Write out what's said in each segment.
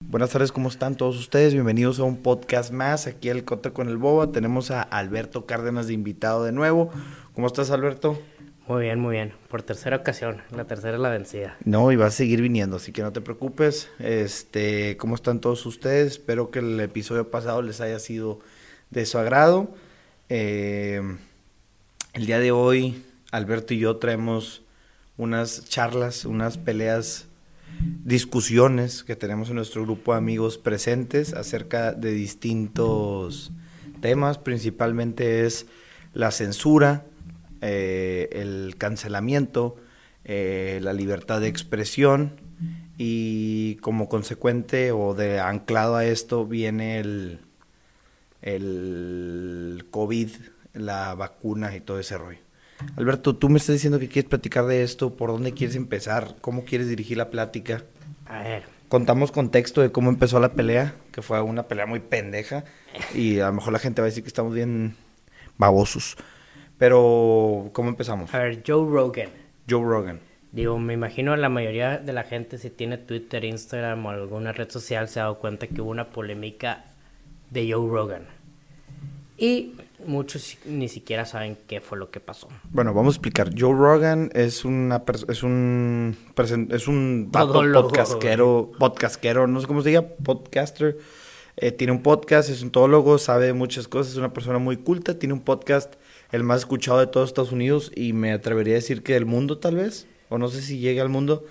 Buenas tardes, ¿cómo están todos ustedes? Bienvenidos a un podcast más, aquí el Cote con el Boba. Tenemos a Alberto Cárdenas de invitado de nuevo. ¿Cómo estás, Alberto? Muy bien, muy bien. Por tercera ocasión, la tercera es la vencida. No, y va a seguir viniendo, así que no te preocupes. Este, ¿cómo están todos ustedes? Espero que el episodio pasado les haya sido de su agrado. Eh, el día de hoy, Alberto y yo traemos unas charlas, unas peleas discusiones que tenemos en nuestro grupo de amigos presentes acerca de distintos temas, principalmente es la censura, eh, el cancelamiento, eh, la libertad de expresión y como consecuente o de anclado a esto viene el, el COVID, la vacuna y todo ese rollo. Alberto, tú me estás diciendo que quieres platicar de esto, ¿por dónde quieres empezar? ¿Cómo quieres dirigir la plática? A ver. Contamos contexto de cómo empezó la pelea, que fue una pelea muy pendeja, y a lo mejor la gente va a decir que estamos bien babosos. Pero, ¿cómo empezamos? A ver, Joe Rogan. Joe Rogan. Digo, me imagino la mayoría de la gente si tiene Twitter, Instagram o alguna red social se ha dado cuenta que hubo una polémica de Joe Rogan. Y muchos ni siquiera saben qué fue lo que pasó. Bueno, vamos a explicar. Joe Rogan es una es un es un podcastero, podcastero, no sé cómo se diga, podcaster. Eh, tiene un podcast, es un todólogo, sabe muchas cosas, es una persona muy culta, tiene un podcast el más escuchado de todos Estados Unidos y me atrevería a decir que del mundo tal vez, o no sé si llegue al mundo.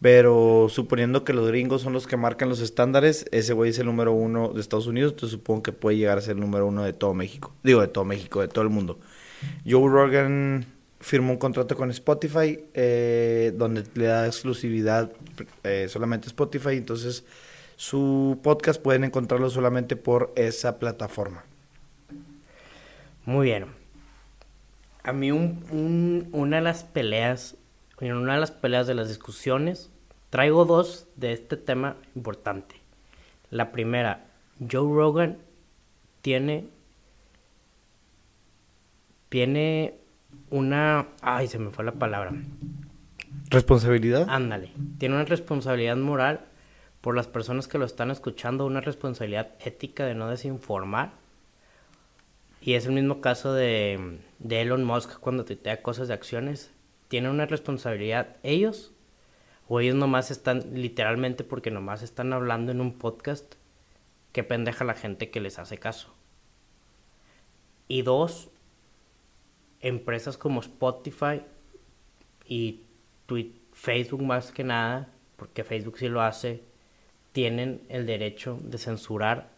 Pero suponiendo que los gringos son los que marcan los estándares, ese güey es el número uno de Estados Unidos, entonces supongo que puede llegar a ser el número uno de todo México. Digo, de todo México, de todo el mundo. Joe Rogan firmó un contrato con Spotify eh, donde le da exclusividad eh, solamente Spotify, entonces su podcast pueden encontrarlo solamente por esa plataforma. Muy bien. A mí una de las peleas, una de las peleas de las discusiones Traigo dos de este tema importante. La primera, Joe Rogan tiene tiene una ay, se me fue la palabra. ¿Responsabilidad? Ándale. Tiene una responsabilidad moral por las personas que lo están escuchando, una responsabilidad ética de no desinformar. Y es el mismo caso de, de Elon Musk cuando tuitea cosas de acciones. Tienen una responsabilidad ellos o ellos nomás están, literalmente porque nomás están hablando en un podcast, qué pendeja la gente que les hace caso. Y dos, empresas como Spotify y Facebook más que nada, porque Facebook sí lo hace, tienen el derecho de censurar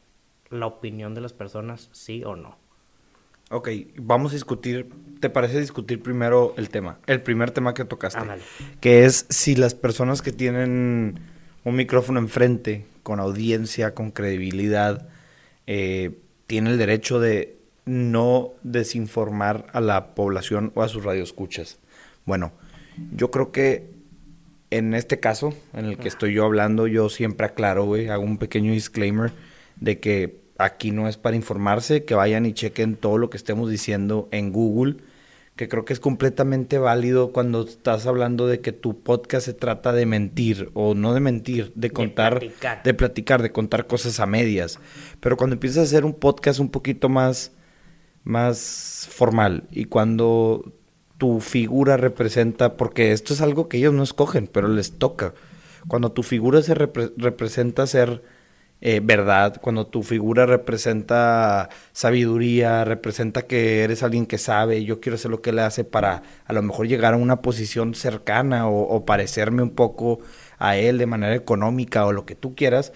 la opinión de las personas, sí o no. Ok, vamos a discutir, ¿te parece discutir primero el tema? El primer tema que tocaste. Que es si las personas que tienen un micrófono enfrente, con audiencia, con credibilidad, eh, tienen el derecho de no desinformar a la población o a sus radioescuchas. Bueno, yo creo que en este caso, en el que estoy yo hablando, yo siempre aclaro, güey, hago un pequeño disclaimer de que aquí no es para informarse, que vayan y chequen todo lo que estemos diciendo en Google, que creo que es completamente válido cuando estás hablando de que tu podcast se trata de mentir o no de mentir, de contar, de platicar, de, platicar, de contar cosas a medias. Pero cuando empiezas a hacer un podcast un poquito más, más formal y cuando tu figura representa, porque esto es algo que ellos no escogen, pero les toca. Cuando tu figura se representa ser eh, verdad, cuando tu figura representa sabiduría, representa que eres alguien que sabe, yo quiero hacer lo que le hace para a lo mejor llegar a una posición cercana o, parecerme un poco a él de manera económica o lo que tú quieras,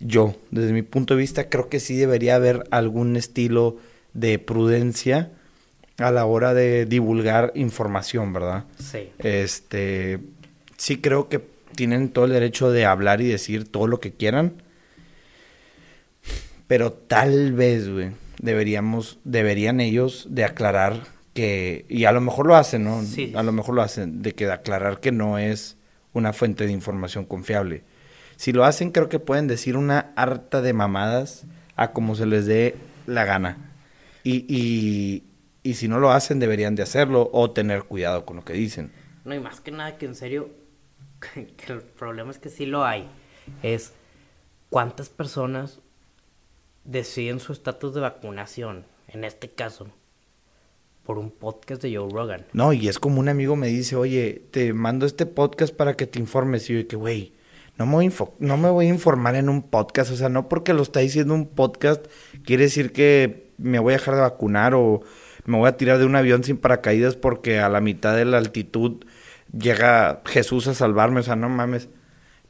yo, desde mi punto de vista, creo que sí debería haber algún estilo de prudencia a la hora de divulgar información, ¿verdad? Sí. Este, sí creo que tienen todo el derecho de hablar y decir todo lo que quieran pero tal vez, güey, deberíamos, deberían ellos de aclarar que, y a lo mejor lo hacen, ¿no? Sí. A lo mejor lo hacen, de que de aclarar que no es una fuente de información confiable. Si lo hacen, creo que pueden decir una harta de mamadas a como se les dé la gana. Y, y, y si no lo hacen, deberían de hacerlo o tener cuidado con lo que dicen. No, y más que nada que en serio, que el problema es que sí lo hay. Es ¿cuántas personas deciden su estatus de vacunación, en este caso, por un podcast de Joe Rogan? No, y es como un amigo me dice, oye, te mando este podcast para que te informes. Y yo, que, güey, no, me voy no me voy a informar en un podcast. O sea, no porque lo está diciendo un podcast, quiere decir que me voy a dejar de vacunar o me voy a tirar de un avión sin paracaídas porque a la mitad de la altitud llega Jesús a salvarme. O sea, no mames.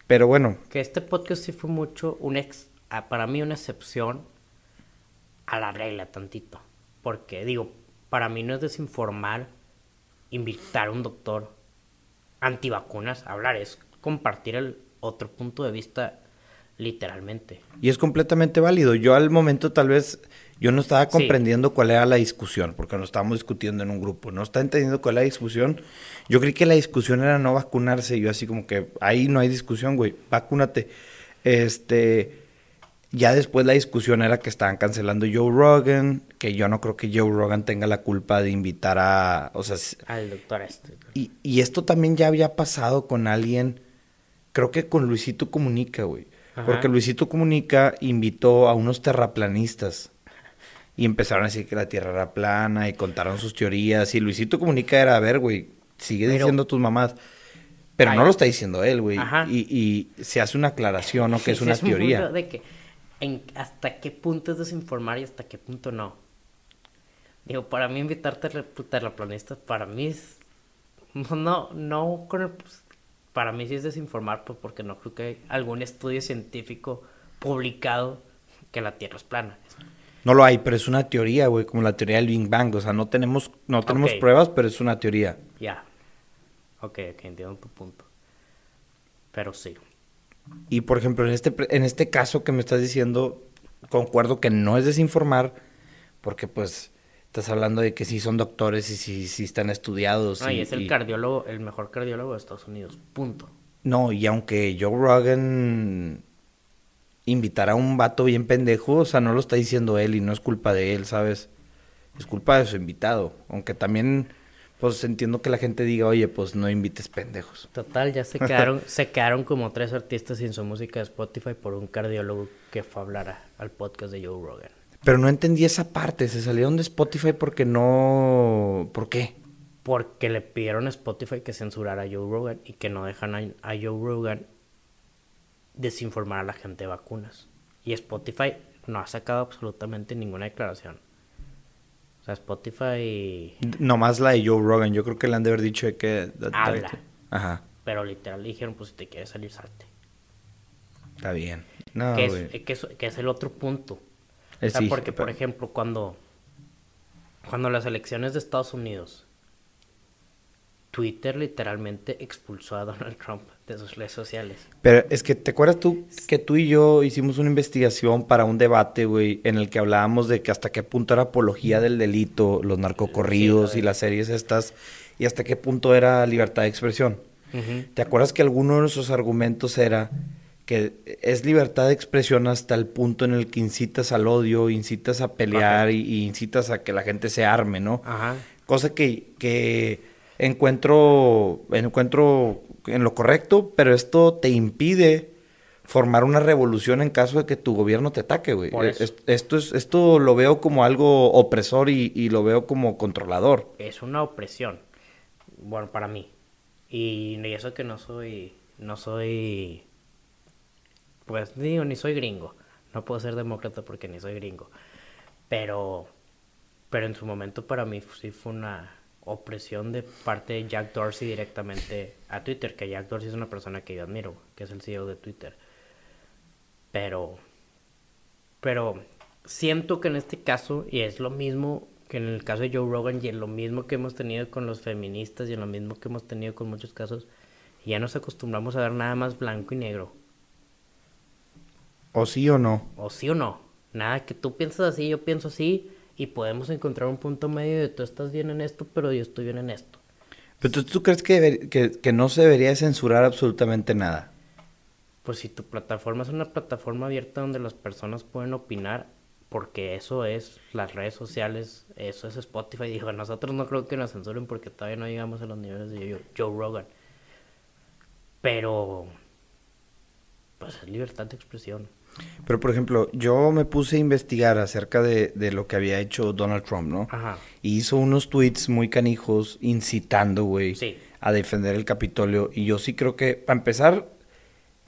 Pero bueno. Que este podcast sí fue mucho un ex, para mí una excepción a la regla tantito. Porque digo, para mí no es desinformar invitar a un doctor antivacunas a hablar, es compartir el otro punto de vista literalmente. Y es completamente válido. Yo al momento tal vez yo no estaba comprendiendo cuál era la discusión, porque no estábamos discutiendo en un grupo, no está entendiendo cuál era la discusión. Yo creí que la discusión era no vacunarse, yo así como que ahí no hay discusión, güey, vacúnate. Este, ya después la discusión era que estaban cancelando Joe Rogan, que yo no creo que Joe Rogan tenga la culpa de invitar a, o sea, al doctor este. Y, y esto también ya había pasado con alguien, creo que con Luisito Comunica, güey. Porque Luisito Comunica invitó a unos terraplanistas y empezaron a decir que la Tierra era plana y contaron sus teorías y Luisito Comunica era, a ver, güey, sigue diciendo tus mamás. Pero no lo está diciendo él, güey. Y, y, se hace una aclaración, ¿no? Que es una teoría. De que hasta qué punto es desinformar y hasta qué punto no. Digo, para mí invitarte a terraplanistas, para mí es... No, no con el, pues, para mí sí es desinformar, pues porque no creo que hay algún estudio científico publicado que la Tierra es plana. No lo hay, pero es una teoría, güey, como la teoría del Big Bang. O sea, no tenemos, no tenemos pruebas, pero es una teoría. Ya. Ok, ok, entiendo tu punto. Pero sí. Y por ejemplo, en este, en este caso que me estás diciendo, concuerdo que no es desinformar, porque pues estás hablando de que sí son doctores y sí, sí están estudiados. y, es el cardiólogo, el mejor cardiólogo de Estados Unidos, punto. No, y aunque Joe Rogan invitara a un vato bien pendejo, o sea, no lo está diciendo él y no es culpa de él, ¿sabes? Es culpa de su invitado, aunque también pues entiendo que la gente diga, oye, pues no invites pendejos. Total, ya se quedaron, se quedaron como tres artistas sin su música de Spotify por un cardiólogo que fue a hablar al podcast de Joe Rogan. Pero no entendí esa parte, se salieron de Spotify porque no... ¿Por qué? Porque le pidieron a Spotify que censurara a Joe Rogan y que no dejan a, a Joe Rogan desinformar a la gente de vacunas. Y Spotify no ha sacado absolutamente ninguna declaración. O sea, Spotify. Nomás la de Joe Rogan. Yo creo que le han de haber dicho que. Habla. Ajá. Pero literal dijeron: pues si te quieres salir, salte. Está bien. No, que, es, que, es, el otro punto. o sea, porque, por ejemplo, cuando. Cuando las elecciones de Estados Unidos Twitter literalmente expulsó a Donald Trump de sus redes sociales. Pero es que, ¿te acuerdas tú que tú y yo hicimos una investigación para un debate, güey, en el que hablábamos de que hasta qué punto era apología del delito, los narcocorridos y las series estas, y hasta qué punto era libertad de expresión? ¿Te acuerdas que alguno de nuestros argumentos era que es libertad de expresión hasta el punto en el que incitas al odio, incitas a pelear y, incitas a que la gente se arme, ¿no? Ajá. Cosa que... que encuentro, encuentro en lo correcto, pero esto te impide formar una revolución en caso de que tu gobierno te ataque, güey. Esto, es, esto lo veo como algo opresor y, lo veo como controlador. Es una opresión, bueno, para mí. Y, eso que no soy, no soy, pues digo, ni soy gringo. No puedo ser demócrata porque ni soy gringo. Pero, pero en su momento para mí sí fue una, opresión de parte de Jack Dorsey directamente a Twitter, que Jack Dorsey es una persona que yo admiro, que es el CEO de Twitter. Pero, pero siento que en este caso, y es lo mismo que en el caso de Joe Rogan, y es lo mismo que hemos tenido con los feministas, y es lo mismo que hemos tenido con muchos casos, ya nos acostumbramos a ver nada más blanco y negro. O sí o no. O sí o no. Nada que tú piensas así, yo pienso así y podemos encontrar un punto medio de tú estás bien en esto, pero yo estoy bien en esto. Pero tú, crees que, que, no se debería censurar absolutamente nada. Pues si tu plataforma es una plataforma abierta donde las personas pueden opinar, porque eso es las redes sociales, eso es Spotify. Dijo, nosotros no creo que nos censuren porque todavía no llegamos a los niveles de Joe Rogan. Pero, pues es libertad de expresión. Pero, por ejemplo, yo me puse a investigar acerca de, de lo que había hecho Donald Trump, ¿no? Ajá. Y hizo unos tweets muy canijos incitando, güey, Sí. a defender el Capitolio. Y yo sí creo que, para empezar,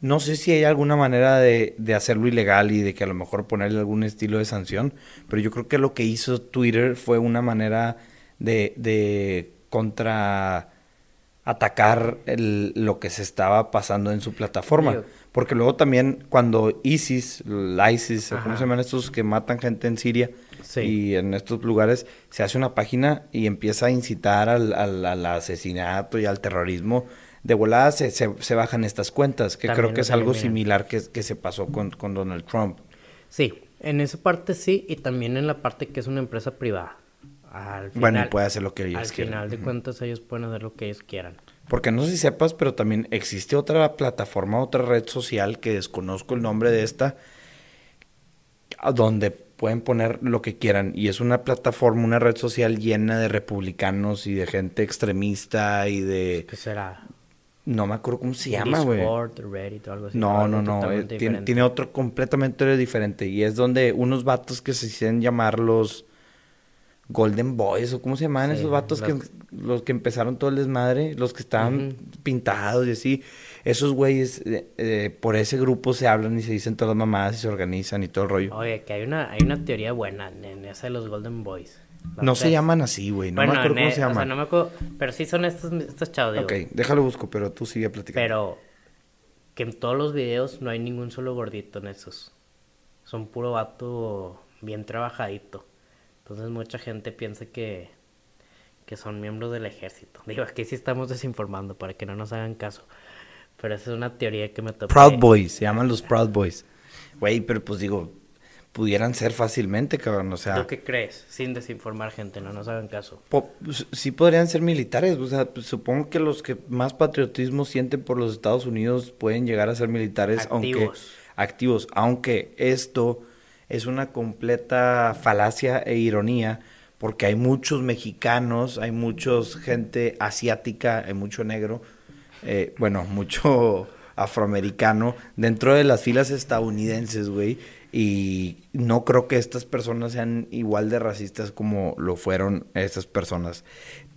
no sé si hay alguna manera de, de hacerlo ilegal y de que a lo mejor ponerle algún estilo de sanción, pero yo creo que lo que hizo Twitter fue una manera de, de contra atacar el- lo que se estaba pasando en su plataforma. Porque luego también cuando ISIS, ISIS, o ¿cómo Ajá. se llaman estos que matan gente en Siria? Sí. Y en estos lugares se hace una página y empieza a incitar al, al- al asesinato y al terrorismo. De volada se, se, se bajan estas cuentas, que También creo que es algo eliminan. similar que, que se pasó con, con Donald Trump. Sí, en esa parte sí, y también en la parte que es una empresa privada. Al final, bueno, y puede hacer lo que ellos al quieran. final de cuentas ellos pueden hacer lo que ellos quieran. Porque no sé si sepas, pero también existe otra plataforma, otra red social que desconozco el nombre de esta, donde pueden poner lo que quieran. Y es una plataforma, una red social llena de republicanos y de gente extremista y de... ¿Qué será? No me acuerdo cómo se llama, güey. Reddit o algo así. No, no, no. eh, tiene, tiene otro completamente diferente. Y es donde unos vatos que se hicieron llamar los Golden Boys, o cómo se llaman Sí, esos vatos que los- los que empezaron todo el desmadre, los que estaban pintados y así. Esos güeyes, eh, eh, por ese grupo se hablan y se dicen todas las mamadas y se organizan y todo el rollo. Oye, que hay una, hay una teoría buena en, esa de los Golden Boys. No se llaman así, güey. No bueno, me acuerdo cómo e- se O sea, llaman. no me acuerdo, pero sí son estos, estos chavos, digo. Ok, déjalo busco, pero tú sigue platicando. Pero que en todos los videos no hay ningún solo gordito en esos. Son puro vato bien trabajadito. Entonces mucha gente piensa que, que son miembros del ejército. Digo, aquí sí estamos desinformando para que no nos hagan caso. Pero esa es una teoría que me topé. Proud Boys, se llaman los Proud Boys. Güey, pero pues digo, pudieran ser fácilmente, cabrón, o sea... ¿Tú qué crees? Sin desinformar gente, no nos hagan caso. po- s- sí podrían ser militares, o sea, pues, supongo que los que más patriotismo sienten por los Estados Unidos pueden llegar a ser militares, aunque Activos. activos, aunque esto es una completa falacia e ironía, porque hay muchos mexicanos, hay muchos gente asiática, hay mucho negro, eh, bueno, mucho afroamericano dentro de las filas estadounidenses, güey. Y no creo que estas personas sean igual de racistas como lo fueron estas personas.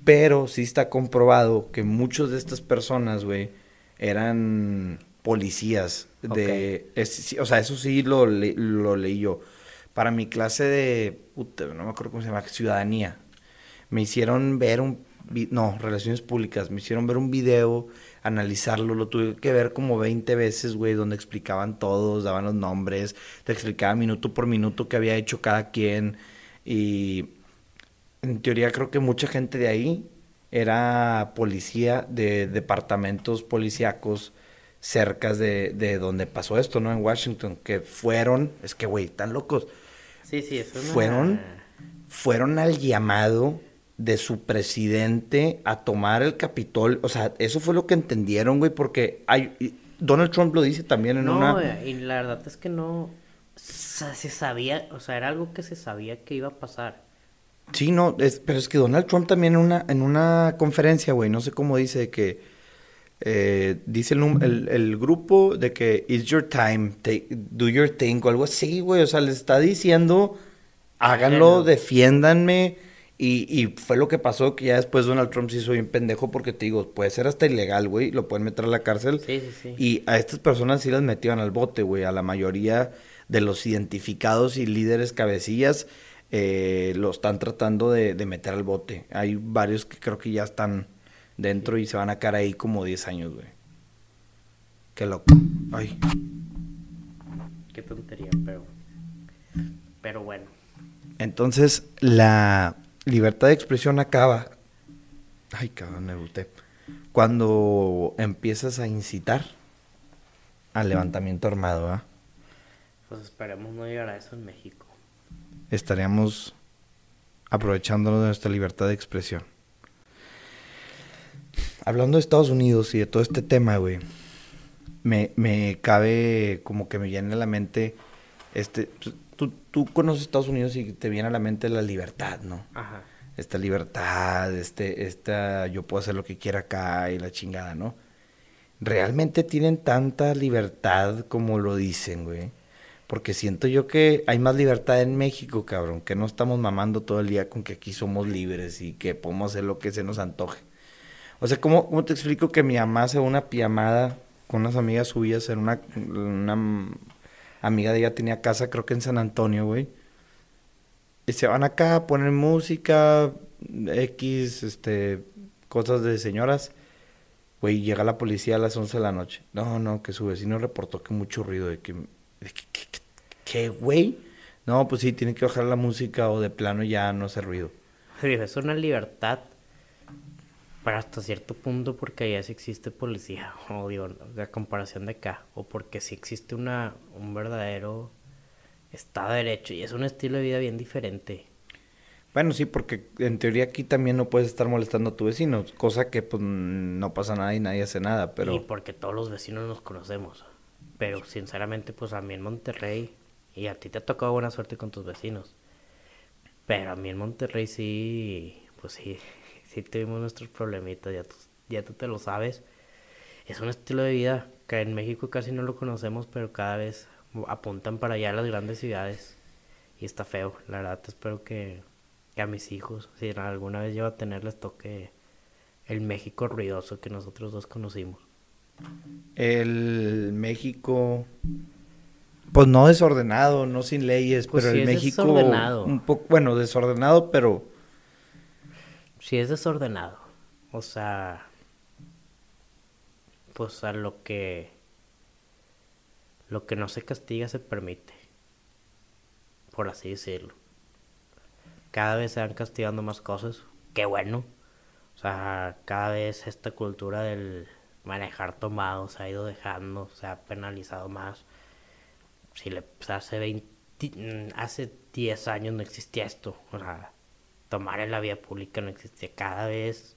Pero sí está comprobado que muchos de estas personas, güey, eran policías de... es- o sea, eso sí lo, le- lo leí yo. Para mi clase de... puta, no me acuerdo cómo se llama, ciudadanía. Me hicieron ver un... No, relaciones públicas. Me hicieron ver un video, analizarlo. Lo tuve que ver como 20 veces, güey, donde explicaban todos, daban los nombres, te explicaban minuto por minuto qué había hecho cada quien. Y en teoría creo que mucha gente de ahí era policía de departamentos policíacos cercas de, de donde pasó esto, ¿no? En Washington, que fueron, es que, güey, tan locos, Sí, sí, es una... fueron, fueron al llamado de su presidente a tomar el Capitol, o sea, eso fue lo que entendieron, güey, porque hay, Donald Trump lo dice también en No, una... y la verdad es que no... Se sabía, o sea, era algo que se sabía que iba a pasar. Sí, no, es, pero es que Donald Trump también en una, en una conferencia, güey, no sé cómo dice que eh, dice el, num- el, el grupo de que it's your time, take- do your thing o algo así, güey, o sea, le está diciendo háganlo, defiéndanme y, y fue lo que pasó que ya después Donald Trump se hizo bien pendejo porque te digo, puede ser hasta ilegal, güey, lo pueden meter a la cárcel Sí, sí, sí. y a estas personas sí las metían al bote, güey. A la mayoría de los identificados y líderes cabecillas eh, lo están tratando de, de meter al bote. Hay varios que creo que ya están dentro y se van a quedar ahí como 10 años, güey. Qué loco. Ay. Qué tontería, pero... Pero bueno. Entonces, la libertad de expresión acaba. Ay, cabrón, me boté. Cuando empiezas a incitar al levantamiento armado, ¿ah? Pues esperemos no llegar a eso en México. estaríamos aprovechándonos de nuestra libertad de expresión. Hablando de Estados Unidos y de todo este tema, güey, me, me cabe como que me viene a la mente, este, tú, tú conoces Estados Unidos y te viene a la mente la libertad, ¿no? Ajá. Esta libertad, este, esta, yo puedo hacer lo que quiera acá y la chingada, ¿no? ¿realmente tienen tanta libertad como lo dicen, güey? Porque siento yo que hay más libertad en México, cabrón, que no estamos mamando todo el día con que aquí somos libres y que podemos hacer lo que se nos antoje. O sea, ¿cómo, cómo te explico que mi mamá hace una pijamada con unas amigas suyas en una, una amiga de ella tenía casa, creo que en San Antonio, güey? Y se van acá a poner música, X, este, cosas de señoras. Güey, llega la policía a las 11 de la noche. No, no, que su vecino reportó que mucho ruido, de que, ¿qué, güey? No, pues sí, tiene que bajar la música o de plano ya no hace ruido. Es una libertad para hasta cierto punto porque allá sí existe policía, o digo, la comparación de acá, o porque sí existe una, un verdadero Estado de Derecho y es un estilo de vida bien diferente. Bueno, sí, porque en teoría aquí también no puedes estar molestando a tu vecino, cosa que pues no pasa nada y nadie hace nada, pero... Y porque todos los vecinos nos conocemos, pero sinceramente pues a mí en Monterrey, y a ti te ha tocado buena suerte con tus vecinos, pero a mí en Monterrey sí, pues sí, sí tuvimos nuestros problemitas, ya tú, ya tú te lo sabes. Es un estilo de vida que en México casi no lo conocemos, pero cada vez apuntan para allá las grandes ciudades. Y está feo, la verdad, espero que a mis hijos, si alguna vez llevo a tenerles toque el México ruidoso que nosotros dos conocimos. El México, pues no desordenado, no sin leyes, pues pero el México desordenado. un poco, bueno, desordenado, pero sí es desordenado. O sea, pues a lo que lo que no se castiga se permite, por así decirlo cada vez se van castigando más cosas. Qué bueno. O sea, cada vez esta cultura del manejar tomado se ha ido dejando, se ha penalizado más. Si le hace 20, hace 10 años no existía esto. O sea, tomar en la vía pública no existía. Cada vez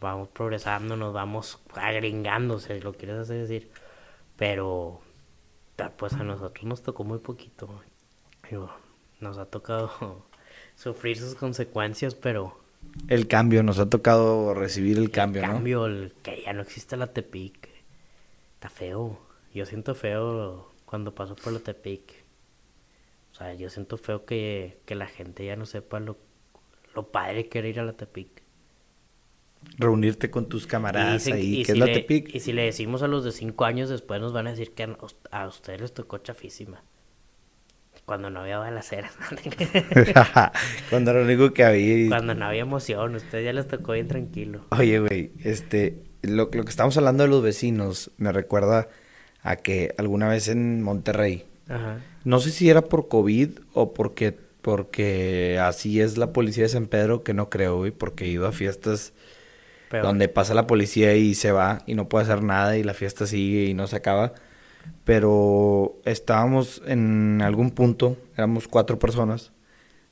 vamos progresando, nos vamos agringando, si lo quieres hacer decir. Pero, pues a nosotros nos tocó muy poquito. nos ha tocado sufrir sus consecuencias, pero... El cambio, nos ha tocado recibir el cambio, el cambio, el que ya no existe la Tepic. Está feo. Yo siento feo cuando paso por la Tepic. O sea, yo siento feo que, la gente ya no sepa lo, lo padre que era ir a la Tepic. Reunirte con tus camaradas ahí, que es la Tepic. Y si le decimos a los de cinco años después nos van a decir que a, a ustedes les tocó chafísima. Cuando no había balaceras. Cuando era lo único que había. Cuando no había emoción, usted ya les tocó bien tranquilo. Oye, güey, este, lo, lo que estamos hablando de los vecinos me recuerda a que alguna vez en Monterrey, Ajá. no sé si era por COVID o porque, porque así es la policía de San Pedro, que no creo, güey, porque he ido a fiestas donde pasa la policía y se va y no puede hacer nada y la fiesta sigue y no se acaba. Pero estábamos en algún punto, éramos cuatro personas,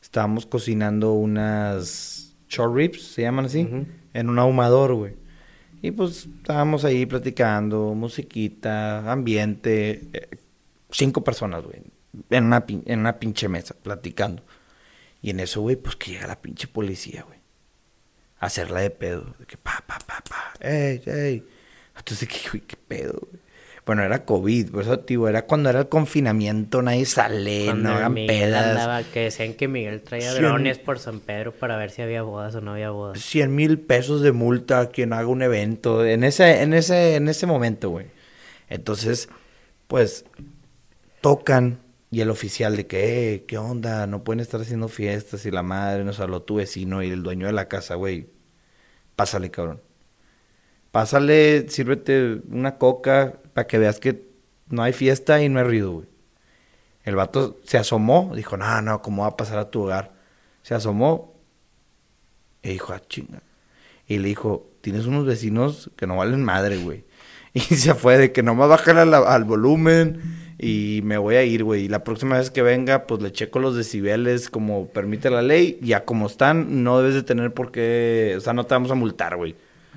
estábamos cocinando unas short ribs, se llaman así, en un ahumador, güey. Y pues estábamos ahí platicando, musiquita, ambiente, eh, cinco personas, güey, en una, en una pinche mesa, platicando. Y en eso, güey, pues que llega la pinche policía, güey. A hacerla de pedo. De que pa, pa, pa, pa. Ey, ey. Entonces, ¿qué, güey, qué pedo, güey? Bueno, era COVID, por eso, tío, era cuando era el confinamiento, nadie sale, no eran pedas. que decían que Miguel traía drones por San Pedro para ver si había bodas o no había bodas. 100 mil pesos de multa a quien haga un evento, en ese, en ese, en ese momento, güey. Entonces, pues, tocan y el oficial de que, eh, ¿qué onda? No pueden estar haciendo fiestas y la madre nos habló tu vecino y el dueño de la casa, güey. Pásale, cabrón. Pásale, sírvete una coca, para que veas que no hay fiesta y no hay ruido, güey. El vato se asomó, dijo, no, no, ¿cómo va a pasar a tu hogar? Se asomó y dijo, ah, chinga. Y le dijo, tienes unos vecinos que no valen madre, güey. Y se fue de que no me bajar al, al volumen y me voy a ir, güey. Y la próxima vez que venga, pues le checo los decibeles como permite la ley. Ya como están, no debes de tener por qué, o sea, no te vamos a multar, güey.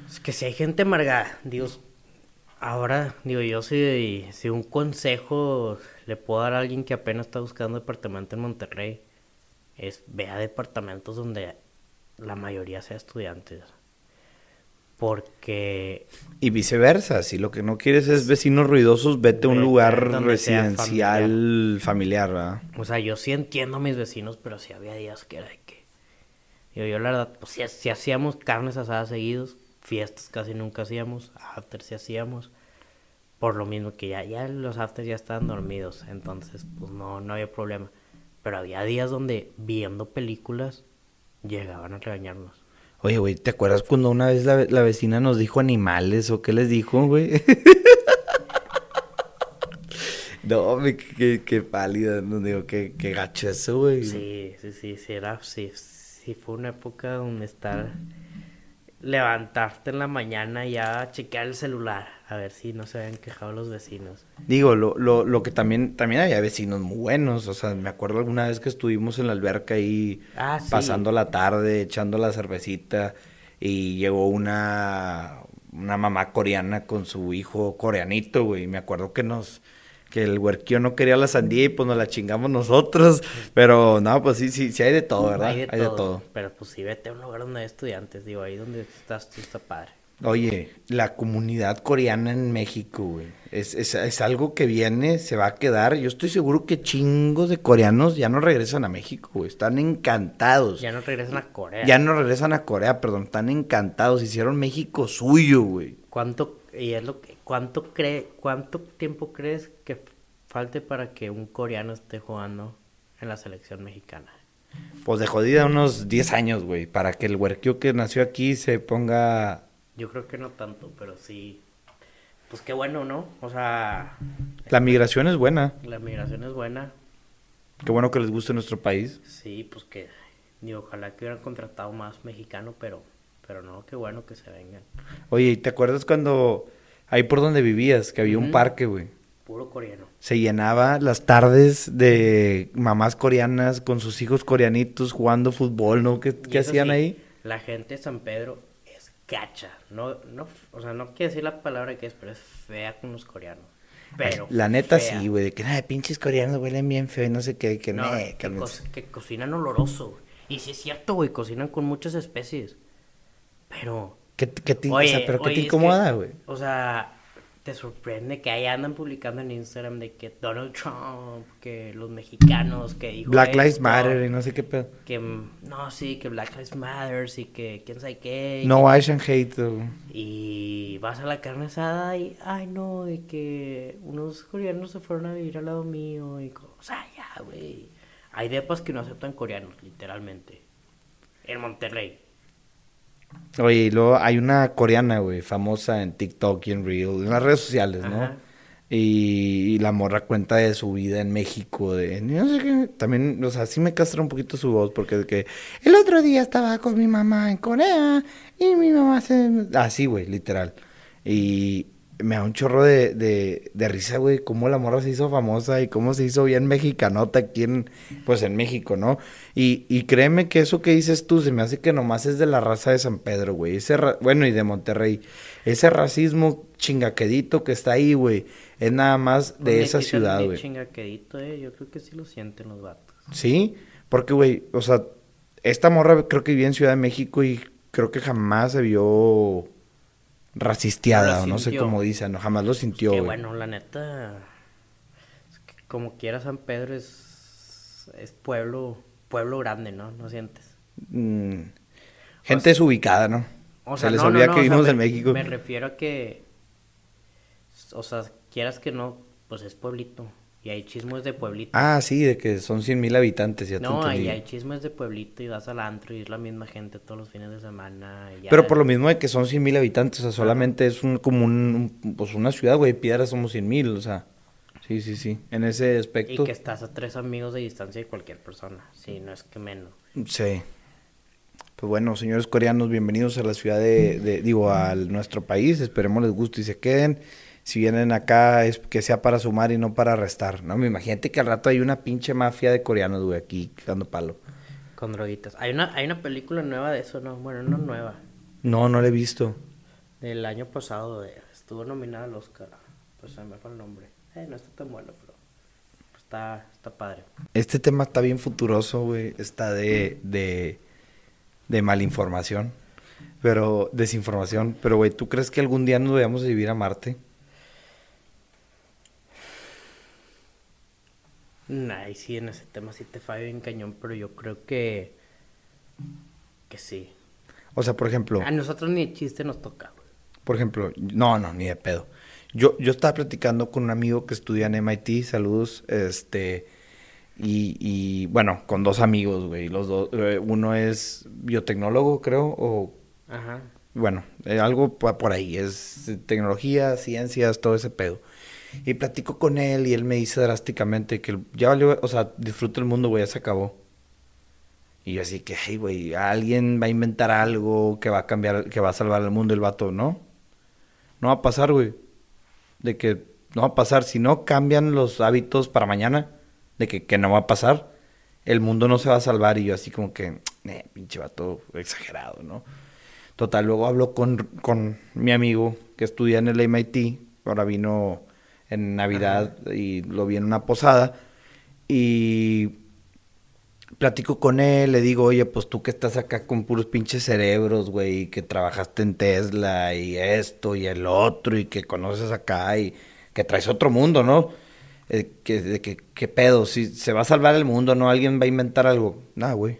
Es que si hay gente amargada, Dios, Ahora, digo, yo si, si un consejo le puedo dar a alguien que apenas está buscando departamento en Monterrey, es vea departamentos donde la mayoría sea estudiantes. Porque... Y viceversa, si lo que no quieres es vecinos ruidosos, vete a un lugar residencial familiar. ¿verdad? O sea, yo sí entiendo a mis vecinos, pero sí había días que era de que... Yo, yo la verdad, pues si, hacíamos carnes asadas seguidos, fiestas casi nunca hacíamos, after sí hacíamos, por lo mismo que ya, ya los afters ya estaban dormidos, entonces pues no, no había problema. Pero había días donde viendo películas llegaban a regañarnos. Oye, güey, ¿te acuerdas cuando una vez la, vecina nos dijo animales o qué les dijo, güey? no, qué, qué pálida, no digo, qué, qué gacho eso, güey. Sí, sí, sí, sí, era, sí, sí, fue una época donde estar levantarte en la mañana y ya chequear el celular, a ver si no se habían quejado los vecinos. Digo, lo, lo, lo que también, también había vecinos muy buenos, o sea, me acuerdo alguna vez que estuvimos en la alberca ahí ah, pasando la tarde, echando la cervecita y llegó una, una mamá coreana con su hijo coreanito, güey, me acuerdo que nos que el huerquío no quería la sandía y pues nos la chingamos nosotros. Pero no, pues sí, sí, sí hay de todo, ¿verdad? Hay de, todo. Pero pues sí, vete a un lugar donde hay estudiantes, digo, ahí donde estás tú está padre. Oye, la comunidad coreana en México, güey, es, es, es, algo que viene, se va a quedar. Yo estoy seguro que chingos de coreanos ya no regresan a México, güey. Están encantados. Ya no regresan a Corea. Ya no regresan a Corea, perdón. Están encantados. Hicieron México suyo, güey. ¿Cuánto, y es lo que, ¿Cuánto, cree, ¿Cuánto tiempo crees que falte para que un coreano esté jugando en la selección mexicana? Pues de jodida unos 10 años, güey, para que el huerquio que nació aquí se ponga... Yo creo que no tanto, pero sí. Pues qué bueno, ¿no? O sea... La migración es buena. La migración es buena. Qué bueno que les guste nuestro país. Sí, pues que... Ni ojalá que hubieran contratado más mexicano, pero... Pero no, qué bueno que se vengan. Oye, ¿te acuerdas cuando ahí por donde vivías, que había un parque, güey. Puro coreano. Se llenaba las tardes de mamás coreanas con sus hijos coreanitos jugando fútbol, ¿no? ¿Qué, hacían ahí? La gente de San Pedro cacha. No, no, o sea, no quiero decir la palabra que es, pero es fea con los coreanos. Pero. La neta sí, güey, de que nada, pinches coreanos huelen bien feo y no sé qué, que no. que, cocinan oloroso, Y sí es cierto, güey, cocinan con muchas especies. Pero ¿Qué, qué te, pero ¿qué te incomoda, güey? O sea, te sorprende que ahí andan publicando en Instagram de que Donald Trump, que los mexicanos, que dijo Black Lives Matter y no sé qué pedo. Que, no, sí, que Black Lives Matter y que quién sabe qué. No Asian hate. Y vas a la carne asada y, ay no, de que unos coreanos se fueron a vivir al lado mío y, o sea, ya, güey. Hay depas que no aceptan coreanos, literalmente. En Monterrey. Oye, y luego hay una coreana, güey, famosa en TikTok y en Reel, en las redes sociales, ¿no? Y, la morra cuenta de su vida en México, de no sé qué, también, o sea, sí me castra un poquito su voz, porque de que el otro día estaba con mi mamá en Corea y mi mamá se... Así, güey, literal. Y, me da un chorro de, de, de risa, güey, cómo la morra se hizo famosa y cómo se hizo bien mexicanota aquí en, pues en México, ¿no? Y, y créeme que eso que dices tú se me hace que nomás es de la raza de San Pedro, güey. Ese bueno, y de Monterrey. Ese racismo chingaquedito que está ahí, güey, es nada más de esa ciudad, güey. Chingaquedito, eh, yo creo que sí lo sienten los vatos. Sí, porque, güey, o sea, esta morra creo que vivía en Ciudad de México y creo que jamás se vio racisteada, o no sé cómo dicen, no, jamás lo sintió. que bueno, la neta, como quiera San Pedro es, es pueblo, pueblo grande, ¿no? ¿No sientes? Mm, gente desubicada, ¿no? O sea, Se les olvida que vivimos en México. Me refiero a que, o sea, quieras que no, pues es pueblito. Y hay chismes de pueblito. Ah, sí, de que son cien mil habitantes, ya No, y hay chismes de pueblito y vas al antro y es la misma gente todos los fines de semana. Pero por lo mismo de que son cien mil habitantes, o sea, solamente es un, como un, pues una ciudad, güey, Piedras somos cien mil, o sea. Sí, sí, sí, en ese aspecto. Y que estás a tres amigos de distancia de cualquier persona, sí, no es que menos. Sí. Pues bueno, señores coreanos, bienvenidos a la ciudad de, de digo, a nuestro país, esperemos les guste y se queden si vienen acá es que sea para sumar y no para restar, ¿no? Me imagínate que al rato hay una pinche mafia de coreanos, güey, aquí dando palo. Con droguitas. Hay una, hay una película nueva de eso, ¿no? Bueno, no nueva. No, no la he visto. Del año pasado, estuvo nominada al Oscar. Pues se me fue el nombre. Eh, no está tan bueno, pero está, está padre. Este tema está bien futuroso, güey. Está de, de, de malinformación. Pero, desinformación. Pero, güey, ¿tú crees que algún día nos vayamos a vivir a Marte? Ay, sí, en ese tema sí te fallo bien cañón, pero yo creo que. que sí. O sea, por ejemplo. A nosotros ni chiste nos toca, güey. Por ejemplo, no, no, ni de pedo. Yo, yo estaba platicando con un amigo que estudia en MIT, saludos, este, y, y bueno, con dos amigos, güey, los dos, eh, uno es biotecnólogo, creo, o, Ajá. bueno, eh, algo por ahí, es tecnología, ciencias, todo ese pedo. Y platico con él y él me dice drásticamente que ya valió, o sea, disfruta el mundo, güey, ya se acabó. Y yo así que, hey, güey, alguien va a inventar algo que va a cambiar, que va a salvar el mundo, el vato, ¿no? No va a pasar, güey. De que no va a pasar. Si no cambian los hábitos para mañana, de que, que no va a pasar, el mundo no se va a salvar. Y yo así como que, eh, pinche vato exagerado, ¿no? Total, luego hablo con, con mi amigo que estudia en el MIT. Ahora vino en Navidad y lo vi en una posada. Y platico con él, le digo, oye, pues tú que estás acá con puros pinches cerebros, güey, que trabajaste en Tesla y esto y el otro y que conoces acá y que traes otro mundo, ¿no? Eh, que, de que, ¿Qué pedo? Si se va a salvar el mundo, ¿no? Alguien va a inventar algo. Nada, güey.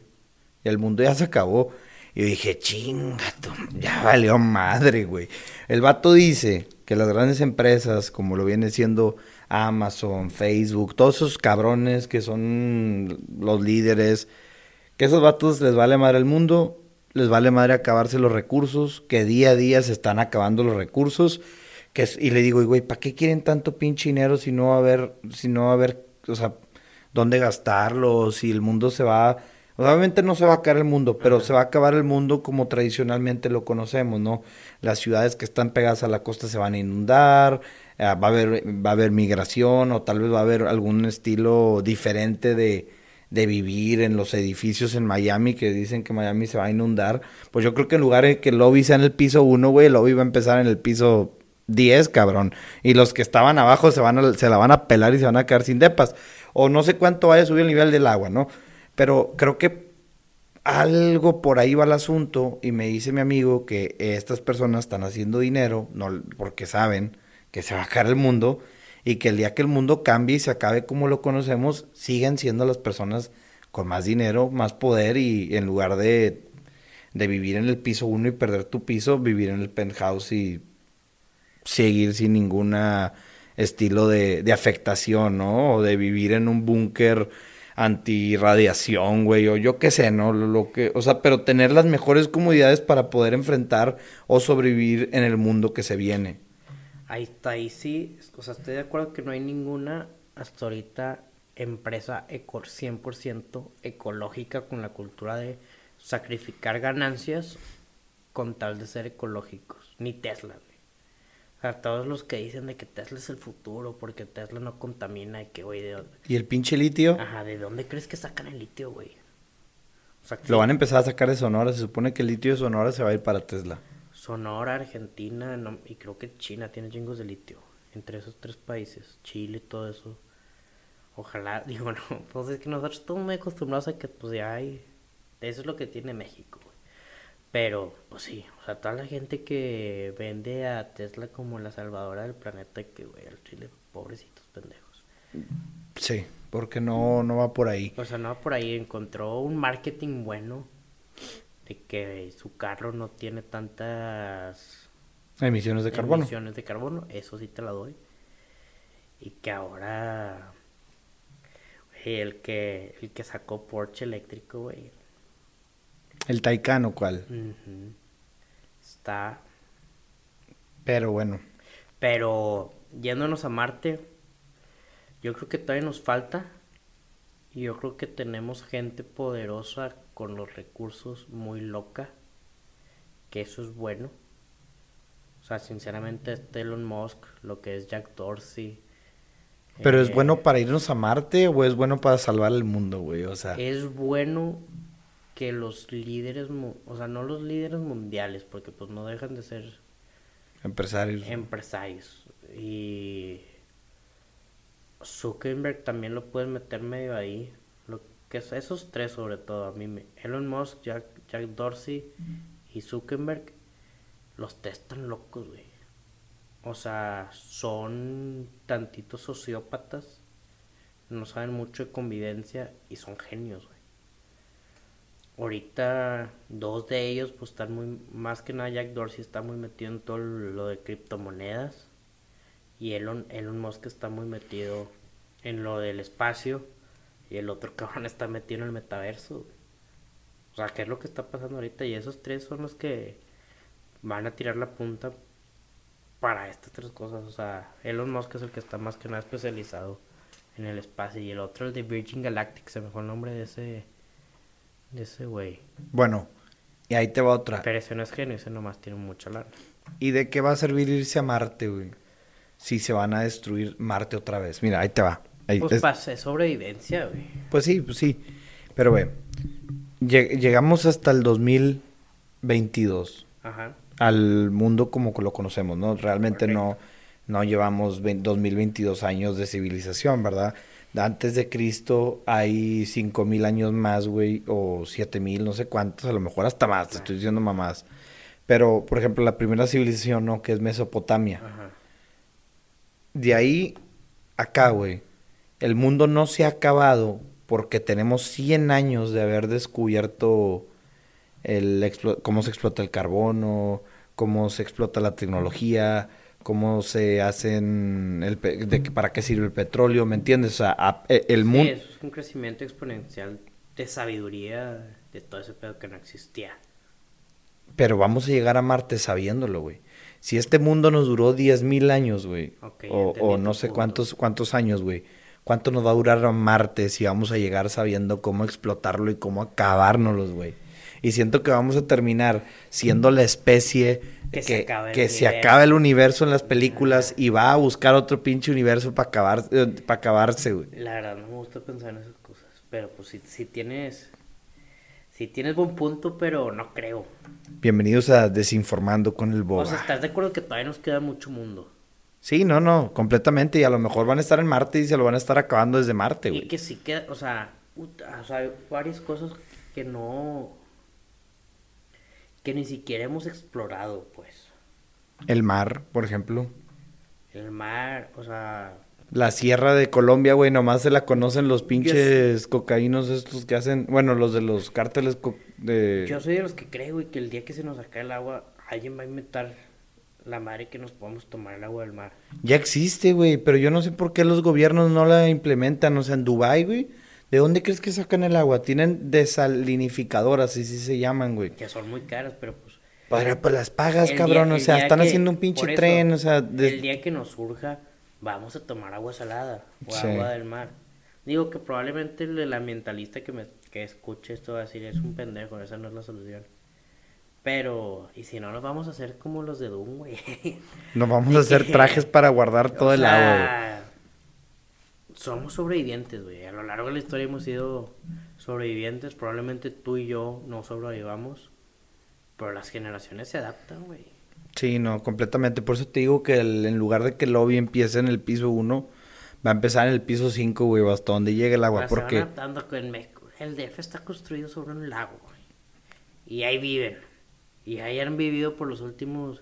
Y el mundo ya se acabó. Y yo dije, chingato, ya valió madre, güey. El vato dice que las grandes empresas, como lo viene siendo Amazon, Facebook, todos esos cabrones que son los líderes, que esos vatos les vale madre el mundo, les vale madre acabarse los recursos, que día a día se están acabando los recursos, que y le digo, güey, ¿para qué quieren tanto pinche dinero si no a haber, si no va a haber, o sea, dónde gastarlo, si el mundo se va Obviamente no se va a acabar el mundo, pero se va a acabar el mundo como tradicionalmente lo conocemos, ¿no? Las ciudades que están pegadas a la costa se van a inundar, eh, va, a haber, va a haber migración o tal vez va a haber algún estilo diferente de, de vivir en los edificios en Miami que dicen que Miami se va a inundar. Pues yo creo que en lugar de que el lobby sea en el piso 1, güey, el lobby va a empezar en el piso 10, cabrón. Y los que estaban abajo se, van se la van a pelar y se van a quedar sin depas. O no sé cuánto vaya a subir el nivel del agua, ¿no? Pero creo que algo por ahí va el asunto y me dice mi amigo que estas personas están haciendo dinero no, porque saben que se va a caer el mundo y que el día que el mundo cambie y se acabe como lo conocemos, siguen siendo las personas con más dinero, más poder y en lugar de, de vivir en el piso uno y perder tu piso, vivir en el penthouse y seguir sin ninguna estilo de, de afectación, ¿no? O de vivir en un búnker antirradiación, güey, o yo qué sé, ¿no? Lo que, o sea, pero tener las mejores comodidades para poder enfrentar o sobrevivir en el mundo que se viene. Ahí está, ahí sí, o sea, estoy de acuerdo que no hay ninguna hasta ahorita empresa eco 100% ecológica con la cultura de sacrificar ganancias con tal de ser ecológicos, ni Tesla, a todos los que dicen de que Tesla es el futuro porque Tesla no contamina y que, güey, de dónde... ¿Y el pinche litio? Ajá, ¿de dónde crees que sacan el litio, güey? Lo van a empezar a sacar de Sonora. Se supone que el litio de Sonora se va a ir para Tesla. Sonora, Argentina y creo que China tiene chingos de litio. Entre esos tres países. Chile y todo eso. Ojalá, digo, no. Pues es que nosotros estamos muy acostumbrados a que pues ya hay... Eso es lo que tiene México. Pero, pues sí, o sea, toda la gente que vende a Tesla como la salvadora del planeta, que, güey, al chile, pobrecitos pendejos. Sí, porque no, no va por ahí. O sea, no va por ahí. Encontró un marketing bueno de que su carro no tiene tantas... Emisiones de carbono. Emisiones de carbono, eso sí te la doy. Y que ahora... el que, el que sacó Porsche eléctrico, güey, ¿El Taikano cuál? Está. Pero bueno. Pero yéndonos a Marte, yo creo que todavía nos falta. Y yo creo que tenemos gente poderosa con los recursos muy loca. Que eso es bueno. O sea, sinceramente, este Elon Musk, lo que es Jack Dorsey. ¿Pero es eh, bueno para irnos a Marte o es bueno para salvar el mundo, güey? O sea. Es bueno que los líderes, o sea, no los líderes mundiales, porque pues no dejan de ser empresarios. Empresarios. Y Zuckerberg también lo puedes meter medio ahí. Lo que es esos tres sobre todo, a mí me, Elon Musk, Jack, Jack Dorsey y Zuckerberg, los tres están locos, güey. O sea, son tantitos sociópatas, no saben mucho de convivencia y son genios, güey. Ahorita dos de ellos pues están muy, más que nada Jack Dorsey está muy metido en todo lo de criptomonedas y Elon, Elon Musk está muy metido en lo del espacio y el otro cabrón está metido en el metaverso. O sea, ¿qué es lo que está pasando ahorita? Y esos tres son los que van a tirar la punta para estas tres cosas. O sea, Elon Musk es el que está más que nada especializado en el espacio. Y el otro, el de Virgin Galactic, se me fue el nombre de ese de ese güey. Bueno, y ahí te va otra. Pero ese no es genio, ese nomás tiene mucha lana. ¿Y de qué va a servir irse a Marte, güey? Si se van a destruir Marte otra vez. Mira, ahí te va. pues es... sobrevivencia, güey. Pues sí, pues sí. Pero ve, llegamos hasta el 2022. Ajá. Al mundo como lo conocemos, ¿no? Realmente no, no llevamos 2022 años de civilización, ¿verdad? Antes de Cristo hay cinco mil años más, güey, o siete mil, no sé cuántos, a lo mejor hasta más, te estoy diciendo mamás. Pero, por ejemplo, la primera civilización, ¿no? Que es Mesopotamia. De ahí acá, güey, el mundo no se ha acabado porque tenemos 100 años de haber descubierto el cómo se explota el carbono, cómo se explota la tecnología, cómo se hacen, el, de, para qué sirve el petróleo, ¿me entiendes? O sea, e, el mundo... Sí, es un crecimiento exponencial de sabiduría de todo ese pedo que no existía. Pero vamos a llegar a Marte sabiéndolo, güey. Si este mundo nos duró 10.000 años, güey, o, o, no sé cuántos, cuántos años, güey, ¿cuánto nos va a durar Marte si vamos a llegar sabiendo cómo explotarlo y cómo acabárnoslos, güey? Y siento que vamos a terminar siendo la especie que, se, acaba el universo en las películas y va a buscar otro pinche universo para acabar, eh, para acabarse, güey. La verdad, no me gusta pensar en esas cosas. Pero pues si, si tienes. Si tienes buen punto, pero no creo. Bienvenidos a Desinformando con el Boba. O sea, ¿estás de acuerdo que todavía nos queda mucho mundo? Sí, no, no, completamente. Y a lo mejor van a estar en Marte y se lo van a estar acabando desde Marte, güey. Y que sí queda, o sea, o sea, hay varias cosas que no que ni siquiera hemos explorado, pues. El mar, por ejemplo. El mar, o sea... La sierra de Colombia, güey, nomás se la conocen los pinches cocaínos estos que hacen, bueno, los de los cárteles de... Yo soy de los que creo, güey, que el día que se nos saca el agua, alguien va a inventar la madre que nos podamos tomar el agua del mar. Ya existe, güey, pero yo no sé por qué los gobiernos no la implementan, o sea, en Dubái, güey ¿De dónde crees que sacan el agua? Tienen desalinificadoras, así se llaman, güey. Que son muy caras, pero pues... Para, pues las pagas, cabrón, o sea, están haciendo un pinche tren, o sea... El día que nos surja, vamos a tomar agua salada o agua del mar. Digo que probablemente el, ambientalista que, me, que escuche esto va a decir, es un pendejo, esa no es la solución. Pero, y si no, nos vamos a hacer como los de Doom, güey. Nos vamos a hacer trajes para guardar todo el agua, güey somos sobrevivientes, güey. A lo largo de la historia hemos sido sobrevivientes. Probablemente tú y yo no sobrevivamos. Pero las generaciones se adaptan, güey. Sí, no, completamente. Por eso te digo que en lugar de que el lobby empiece en el piso 1, va a empezar en el piso 5, güey, hasta donde llegue el agua. porque... adaptando con El DF está construido sobre un lago, güey. Y ahí viven. Y ahí han vivido por los últimos...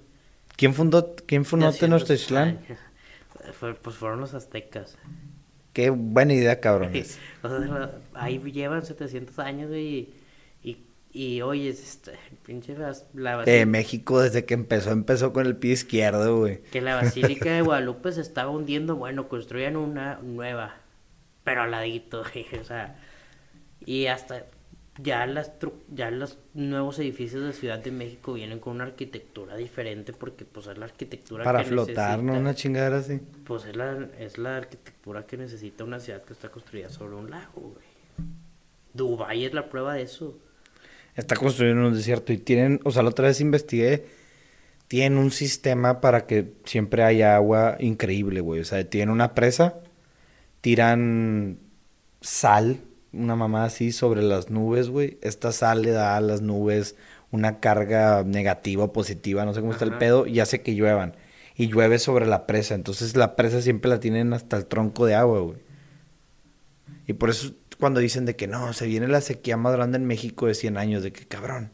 ¿Quién fundó, quién fundó Tenochtitlan? Pues fueron los aztecas. Qué buena idea, cabrones. ahí llevan 700 años y, y, y oye, este, pinche la, De México desde que empezó, empezó con el pie izquierdo, güey. Que la Basílica de Guadalupe se estaba hundiendo, bueno, construían una nueva, pero al ladito, o sea, y hasta ya las ya los nuevos edificios de Ciudad de México vienen con una arquitectura diferente porque pues es la arquitectura para flotar no una chingadera así. Pues es la es la arquitectura que necesita una ciudad que está construida sobre un lago güey. Dubái es la prueba de eso. Está construido en un desierto y tienen o sea la otra vez investigué tienen un sistema para que siempre haya agua increíble güey. O sea tienen una presa tiran sal una mamá así sobre las nubes, güey. Esta sal le da a las nubes una carga negativa o positiva, no sé cómo está el pedo, y hace que lluevan. Y llueve sobre la presa. Entonces la presa siempre la tienen hasta el tronco de agua, güey. Y por eso cuando dicen de que no, se viene la sequía más grande en México de 100 años, de que cabrón.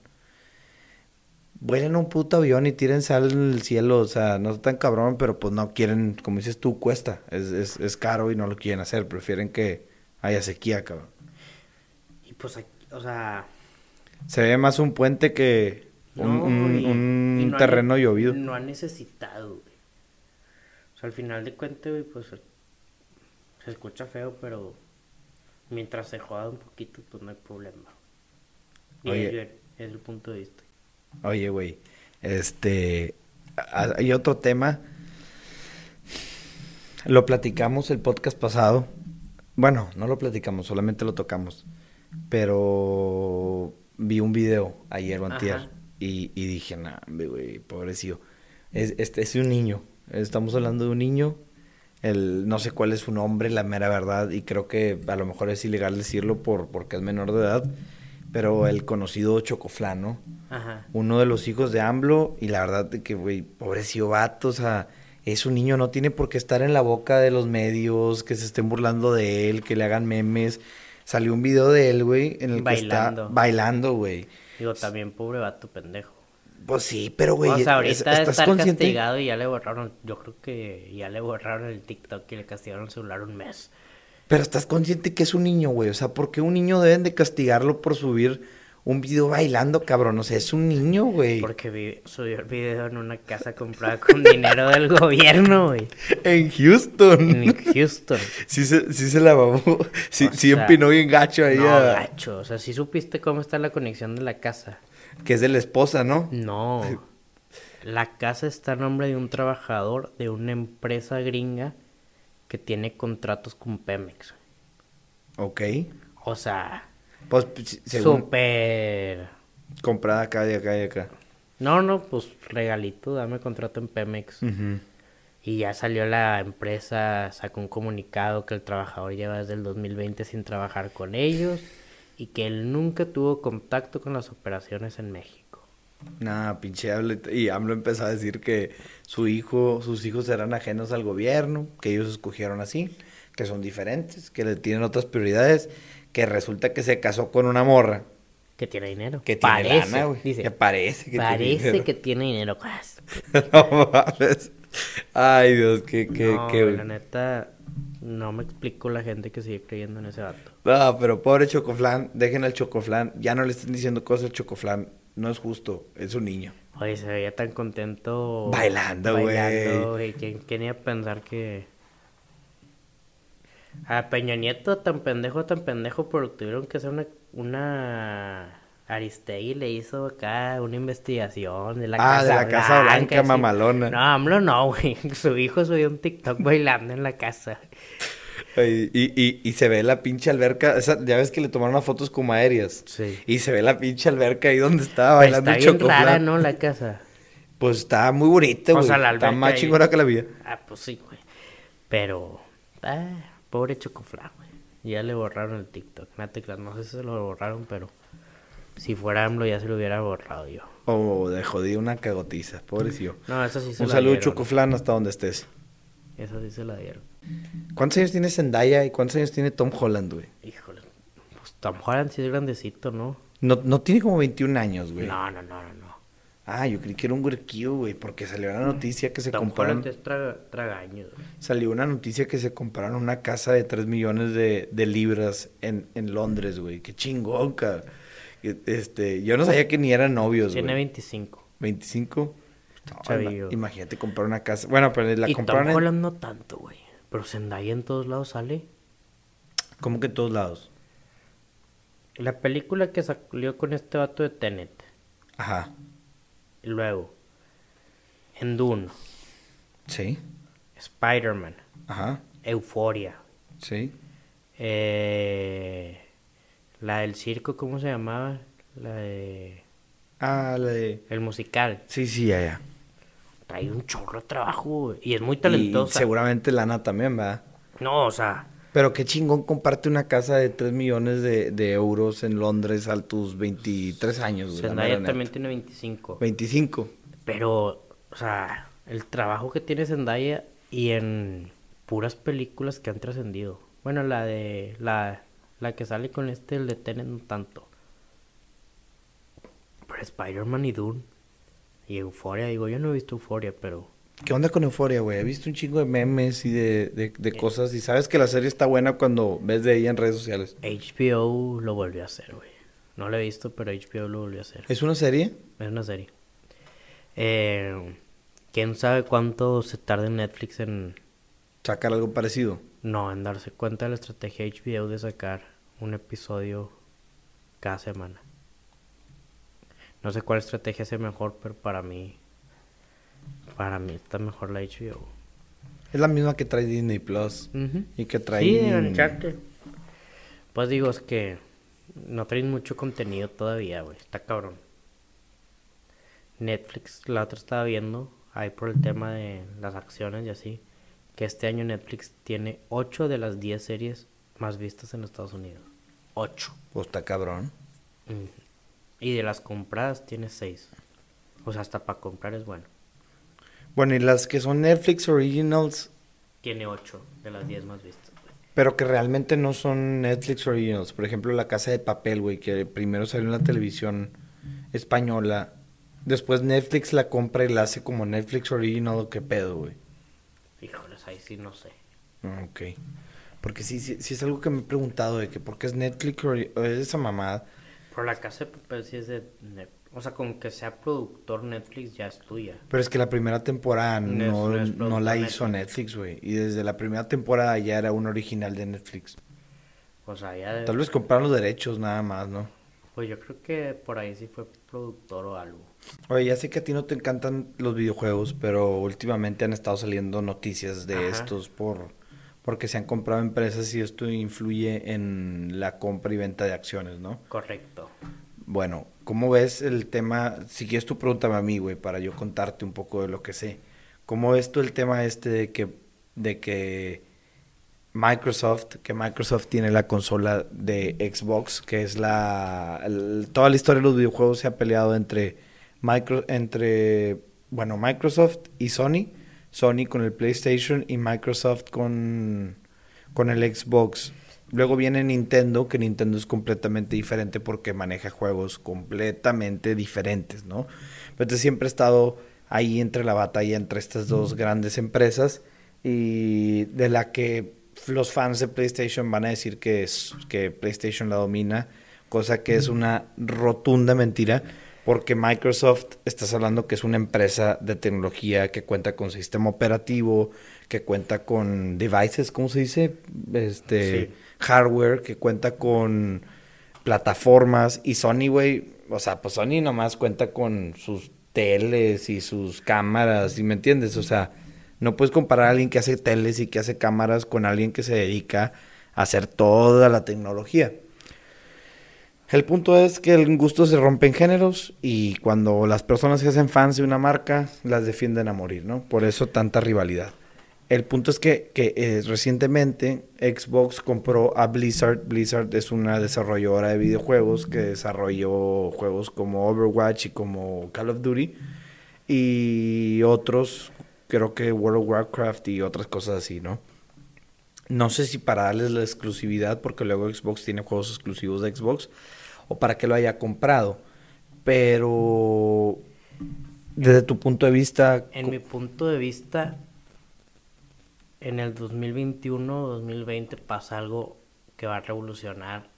vuelen un puto avión y tírense al cielo. O sea, no es tan cabrón, pero pues no quieren, como dices tú, cuesta. Es, es, es caro y no lo quieren hacer. Prefieren que haya sequía, cabrón. Pues, o sea... Se ve más un puente que un, terreno llovido. No ha necesitado, güey. O sea, al final de cuentas, güey, pues se escucha feo, pero mientras se joda un poquito, pues no hay problema. Y Oye, es el punto de vista. Oye, güey, este, hay otro tema. Lo platicamos el podcast pasado. Bueno, no lo platicamos, solamente lo tocamos. Pero vi un video ayer o antier y, y, dije, nah, güey, pobrecillo. Es, este es un niño. Estamos hablando de un niño. El, no sé cuál es su nombre, la mera verdad, y creo que a lo mejor es ilegal decirlo por, porque es menor de edad pero el conocido Chocoflano, Ajá. uno de los hijos de AMLO, y la verdad que, güey, pobrecillo vato, o sea, es un niño, no tiene por qué estar en la boca de los medios, que se estén burlando de él, que le hagan memes. Salió un video de él, güey, en el bailando. que está bailando, güey. Digo, también pobre vato pendejo. Pues sí, pero güey, o sea, ahorita está castigado y ya le borraron, yo creo que ya le borraron el TikTok y le castigaron el celular un mes. Pero estás consciente que es un niño, güey. O sea, ¿por qué un niño deben de castigarlo por subir un video bailando, cabrón? O sea, es un niño, güey. Porque subió el video en una casa comprada con dinero del gobierno, güey. En Houston. En Houston. sí, se, sí se la babó. Sí, sí empinó bien gacho ahí. No, gacho. O sea, sí supiste cómo está la conexión de la casa. Que es de la esposa, ¿no? No. La casa está a nombre de un trabajador de una empresa gringa que tiene contratos con Pemex. Ok. O sea, pues súper... Comprada acá y acá y acá. No, no, pues regalito, dame contrato en Pemex. Y ya salió la empresa, sacó un comunicado que el trabajador lleva desde el 2020 sin trabajar con ellos y que él nunca tuvo contacto con las operaciones en México. Nah, pinche Y AMLO empezó a decir que su hijo, sus hijos eran ajenos al gobierno, que ellos escogieron así, que son diferentes, que le tienen otras prioridades, que resulta que se casó con una morra. Que tiene dinero. Que tiene parece, güey. Que parece que tiene dinero. que tiene dinero. no Ay, Dios, qué, qué, no, qué... La neta, no me explico la gente que sigue creyendo en ese vato. No, pero pobre Chocoflan, dejen al Chocoflan. Ya no le estén diciendo cosas al Chocoflan no es justo, es un niño. Oye, se veía tan contento. Bailando, güey. Bailando, güey. ¿Quién, iba a pensar que... A Peña Nieto, tan pendejo, tan pendejo, pero tuvieron que hacer una... una... Aristegui le hizo acá una investigación de la ah, Casa de la Casa Blanca, mamalona. No, AMLO no, güey. Su hijo subió un TikTok bailando en la casa. Y, y, y, se ve la pinche alberca. ya ves que le tomaron unas fotos como aéreas. Sí. Y se ve la pinche alberca ahí donde estaba pues bailando Está bien rara, ¿no? La casa. Pues está muy bonita, güey. O sea, la alberca. Está más chingona que la vida. Ah, pues sí, güey. Pero. Ah, pobre Chocofla, güey. Ya le borraron el TikTok. No sé si se lo borraron, pero. Si fuera AMLO ya se lo hubiera borrado yo. Oh, de jodido una cagotiza. Pobrecillo. No, eso sí se Un saludo, Chocoflan, hasta donde estés. Eso sí se la dieron. ¿Cuántos años tiene Zendaya y cuántos años tiene Tom Holland, güey? Híjole, pues Tom Holland sí es grandecito, ¿no? No, no tiene como 21 años, güey. No, no, no, no. Ah, yo creí que era un huerquillo, güey, porque salió una noticia que se Tom compraron... Es traga, tragaño, Salió una noticia que se compraron una casa de 3 millones de, de libras en, en Londres, güey. Qué chingón, cara. Este, yo no sabía que ni eran novios, güey. Tiene 25. ¿25? imagínate comprar una casa. Bueno, pero la y compraron. Tom Holland no tanto, güey. Pero Zendaya en todos lados sale. ¿Cómo que en todos lados? La película que salió con este vato de Tenet. Ajá. Y luego. En Dune. Sí. Spider-Man. Ajá. Euforia. Sí. Eh, la del circo, ¿cómo se llamaba? La de. Ah, la de. El musical. Sí, sí, ya, ya trae un chorro de trabajo, Y es muy talentosa. Y seguramente Lana también, ¿verdad? No, o sea. Pero qué chingón comparte una casa de 3 millones de, euros en Londres a tus 23 años. Zendaya también tiene 25. 25. Pero, o sea, el trabajo que tiene Zendaya y en puras películas que han trascendido. Bueno, la de. La, la que sale con este, el de Tenet, no tanto. Pero Spider-Man y Dune. Y Euforia, digo, yo no he visto Euforia, pero... ¿Qué onda con Euforia, güey? He visto un chingo de memes y de, de, de cosas y sabes que la serie está buena cuando ves de ella en redes sociales. HBO lo volvió a hacer, güey. No lo he visto, pero HBO lo volvió a hacer. ¿Es una serie? Es una serie. Eh, ¿Quién sabe cuánto se tarda en Netflix en... Sacar algo parecido. No, en darse cuenta de la estrategia HBO de sacar un episodio cada semana. No sé cuál estrategia sea mejor, pero para mí... Para mí está mejor la HBO. Es la misma que trae Disney Plus. Y que trae... Sí, Uncharted. Pues digo, es que no traen mucho contenido todavía, güey. Está cabrón. Netflix, la otra estaba viendo, ahí por el tema de las acciones y así, que este año Netflix tiene 8 de las 10 series más vistas en Estados Unidos. 8. Pues está cabrón. Y de las compradas tiene 6. O sea, hasta para comprar es bueno. Bueno, y las que son Netflix Originals. Tiene 8 de las 10 más vistas. Pero que realmente no son Netflix Originals. Por ejemplo, La Casa de Papel, güey, que primero salió en la televisión española. Después Netflix la compra y la hace como Netflix Original o qué pedo, güey. Híjoles, ahí sí no sé. Ah, ok. Porque sí, sí, sí, es algo que me he preguntado de que por qué es Netflix o es esa mamada. Por La Casa de Papel sí es de Netflix. O sea, con que sea productor Netflix ya es tuya. Pero es que la primera temporada no, no, la hizo Netflix, güey. Y desde la primera temporada ya era un original de Netflix. O sea, ya... Tal vez compraron los derechos nada más, ¿no? Pues yo creo que por ahí sí fue productor o algo. Oye, ya sé que a ti no te encantan los videojuegos, pero últimamente han estado saliendo noticias de estos por porque se han comprado empresas y esto influye en la compra y venta de acciones, ¿no? Correcto. Bueno, ¿cómo ves el tema? Si quieres tú pregúntame a mí, güey, para yo contarte un poco de lo que sé. ¿Cómo ves tú el tema este de que, de que Microsoft, que Microsoft tiene la consola de Xbox, que es la... toda la historia de los videojuegos se ha peleado entre, micro, entre, bueno, Microsoft y Sony. Sony con el PlayStation y Microsoft con, con el Xbox. Luego viene Nintendo, que Nintendo es completamente diferente porque maneja juegos completamente diferentes, ¿no? Pero siempre ha estado ahí entre la batalla entre estas dos grandes empresas y de la que los fans de PlayStation van a decir que, es, que PlayStation la domina, cosa que es una rotunda mentira porque Microsoft, estás hablando que es una empresa de tecnología que cuenta con sistema operativo, que cuenta con devices, ¿cómo se dice? Este, hardware, que cuenta con plataformas. Y Sony, güey, o sea, pues Sony nomás cuenta con sus teles y sus cámaras, ¿y me entiendes? O sea, no puedes comparar a alguien que hace teles y que hace cámaras con alguien que se dedica a hacer toda la tecnología. El punto es que el gusto se rompe en géneros y cuando las personas se hacen fans de una marca, las defienden a morir, ¿no? Por eso tanta rivalidad. El punto es que, que eh, recientemente Xbox compró a Blizzard. Blizzard es una desarrolladora de videojuegos que desarrolló juegos como Overwatch y como Call of Duty. Y otros, creo que World of Warcraft y otras cosas así, ¿no? No sé si para darles la exclusividad, porque luego Xbox tiene juegos exclusivos de Xbox, o para que lo haya comprado. Pero desde tu punto de vista... En mi punto de vista, en el 2021-2020 pasa algo que va a revolucionar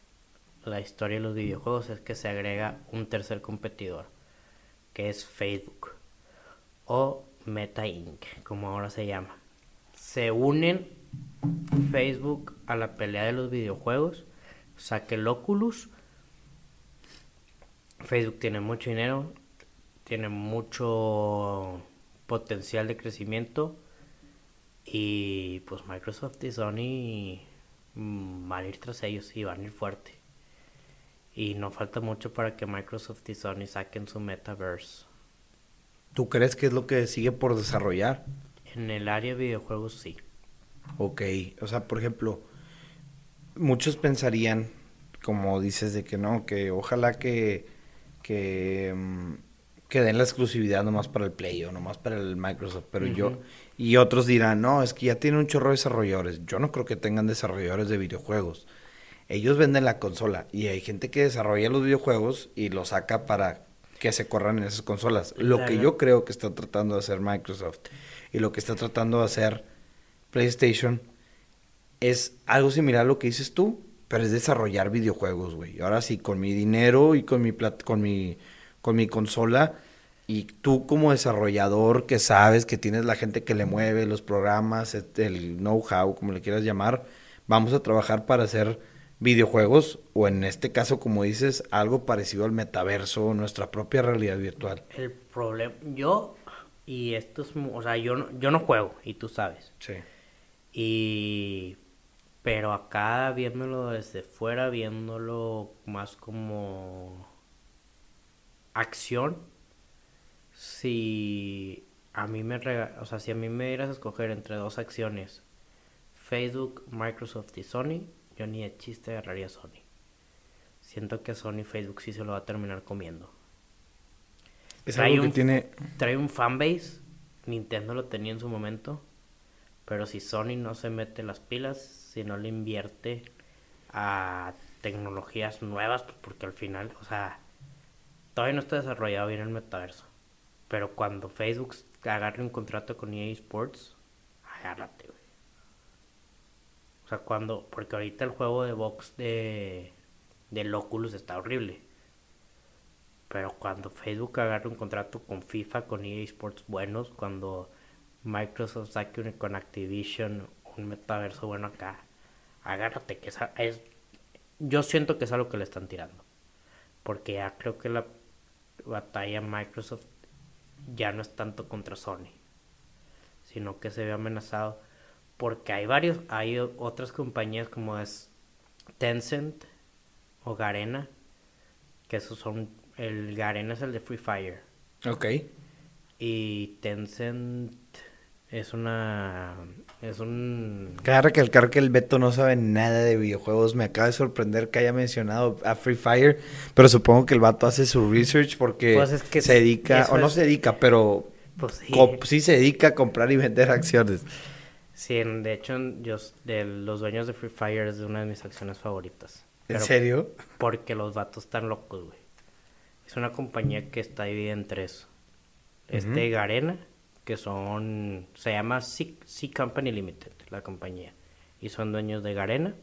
la historia de los videojuegos, es que se agrega un tercer competidor, que es Facebook o Meta Inc., como ahora se llama. Se unen Facebook a la pelea de los videojuegos, saque el Oculus. Facebook tiene mucho dinero, tiene mucho potencial de crecimiento y pues Microsoft y Sony mm, van a ir tras ellos y van a ir fuerte. Y no falta mucho para que Microsoft y Sony saquen su metaverse. ¿Tú crees que es lo que sigue por desarrollar? En el área de videojuegos sí. Ok, o sea, por ejemplo, muchos pensarían, como dices, de que no, que ojalá que, que, mm, que den la exclusividad nomás para el Play o nomás para el Microsoft, pero yo, y otros dirán, no, es que ya tiene un chorro de desarrolladores. Yo no creo que tengan desarrolladores de videojuegos. Ellos venden la consola y hay gente que desarrolla los videojuegos y los saca para que se corran en esas consolas. Lo que yo creo que está tratando de hacer Microsoft y lo que está tratando de hacer PlayStation es algo similar a lo que dices tú, pero es desarrollar videojuegos, güey. Ahora sí, con mi dinero y con mi, con mi, con mi consola y tú como desarrollador que sabes que tienes la gente que le mueve los programas, el know-how, como le quieras llamar, vamos a trabajar para hacer videojuegos o en este caso, como dices, algo parecido al metaverso, nuestra propia realidad virtual. El problema, yo, y esto es, o sea, yo no, yo no juego, y tú sabes. Sí. Y, pero acá viéndolo desde fuera, viéndolo más como acción, si a mí me o sea, si a mí me dieras a escoger entre dos acciones, Facebook, Microsoft y Sony, yo ni de chiste agarraría Sony. Siento que Sony Facebook sí se lo va a terminar comiendo. Es trae algo que un, tiene... Trae un fanbase, Nintendo lo tenía en su momento, pero si Sony no se mete las pilas, si no le invierte a tecnologías nuevas, pues porque al final, o sea, todavía no está desarrollado bien el metaverso. Pero cuando Facebook agarre un contrato con EA Sports, agárrate, güey. O sea, cuando. Porque ahorita el juego de box de. Del Oculus está horrible. Pero cuando Facebook agarre un contrato con FIFA, con EA Sports buenos, cuando Microsoft saque con Activision un metaverso bueno acá, agárrate, que es. Yo siento que es algo que le están tirando. Porque ya creo que la batalla Microsoft ya no es tanto contra Sony, sino que se ve amenazado porque hay varios, hay otras compañías como es Tencent o Garena, que esos son, el Garena es el de Free Fire. Ok. Y Tencent es una. Es un. Cabe recalcar que el Beto no sabe nada de videojuegos. Me acaba de sorprender que haya mencionado a Free Fire. Pero supongo que el vato hace su research porque pues se dedica. O no se dedica, pero. Pues sí. se dedica a comprar y vender acciones. Sí, de hecho, yo, de los dueños de Free Fire es de una de mis acciones favoritas. ¿En serio? Porque los vatos están locos, güey. Es una compañía que está dividida en tres. Este Garena que son, se llama C, Company Limited, la compañía, y son dueños de Garena,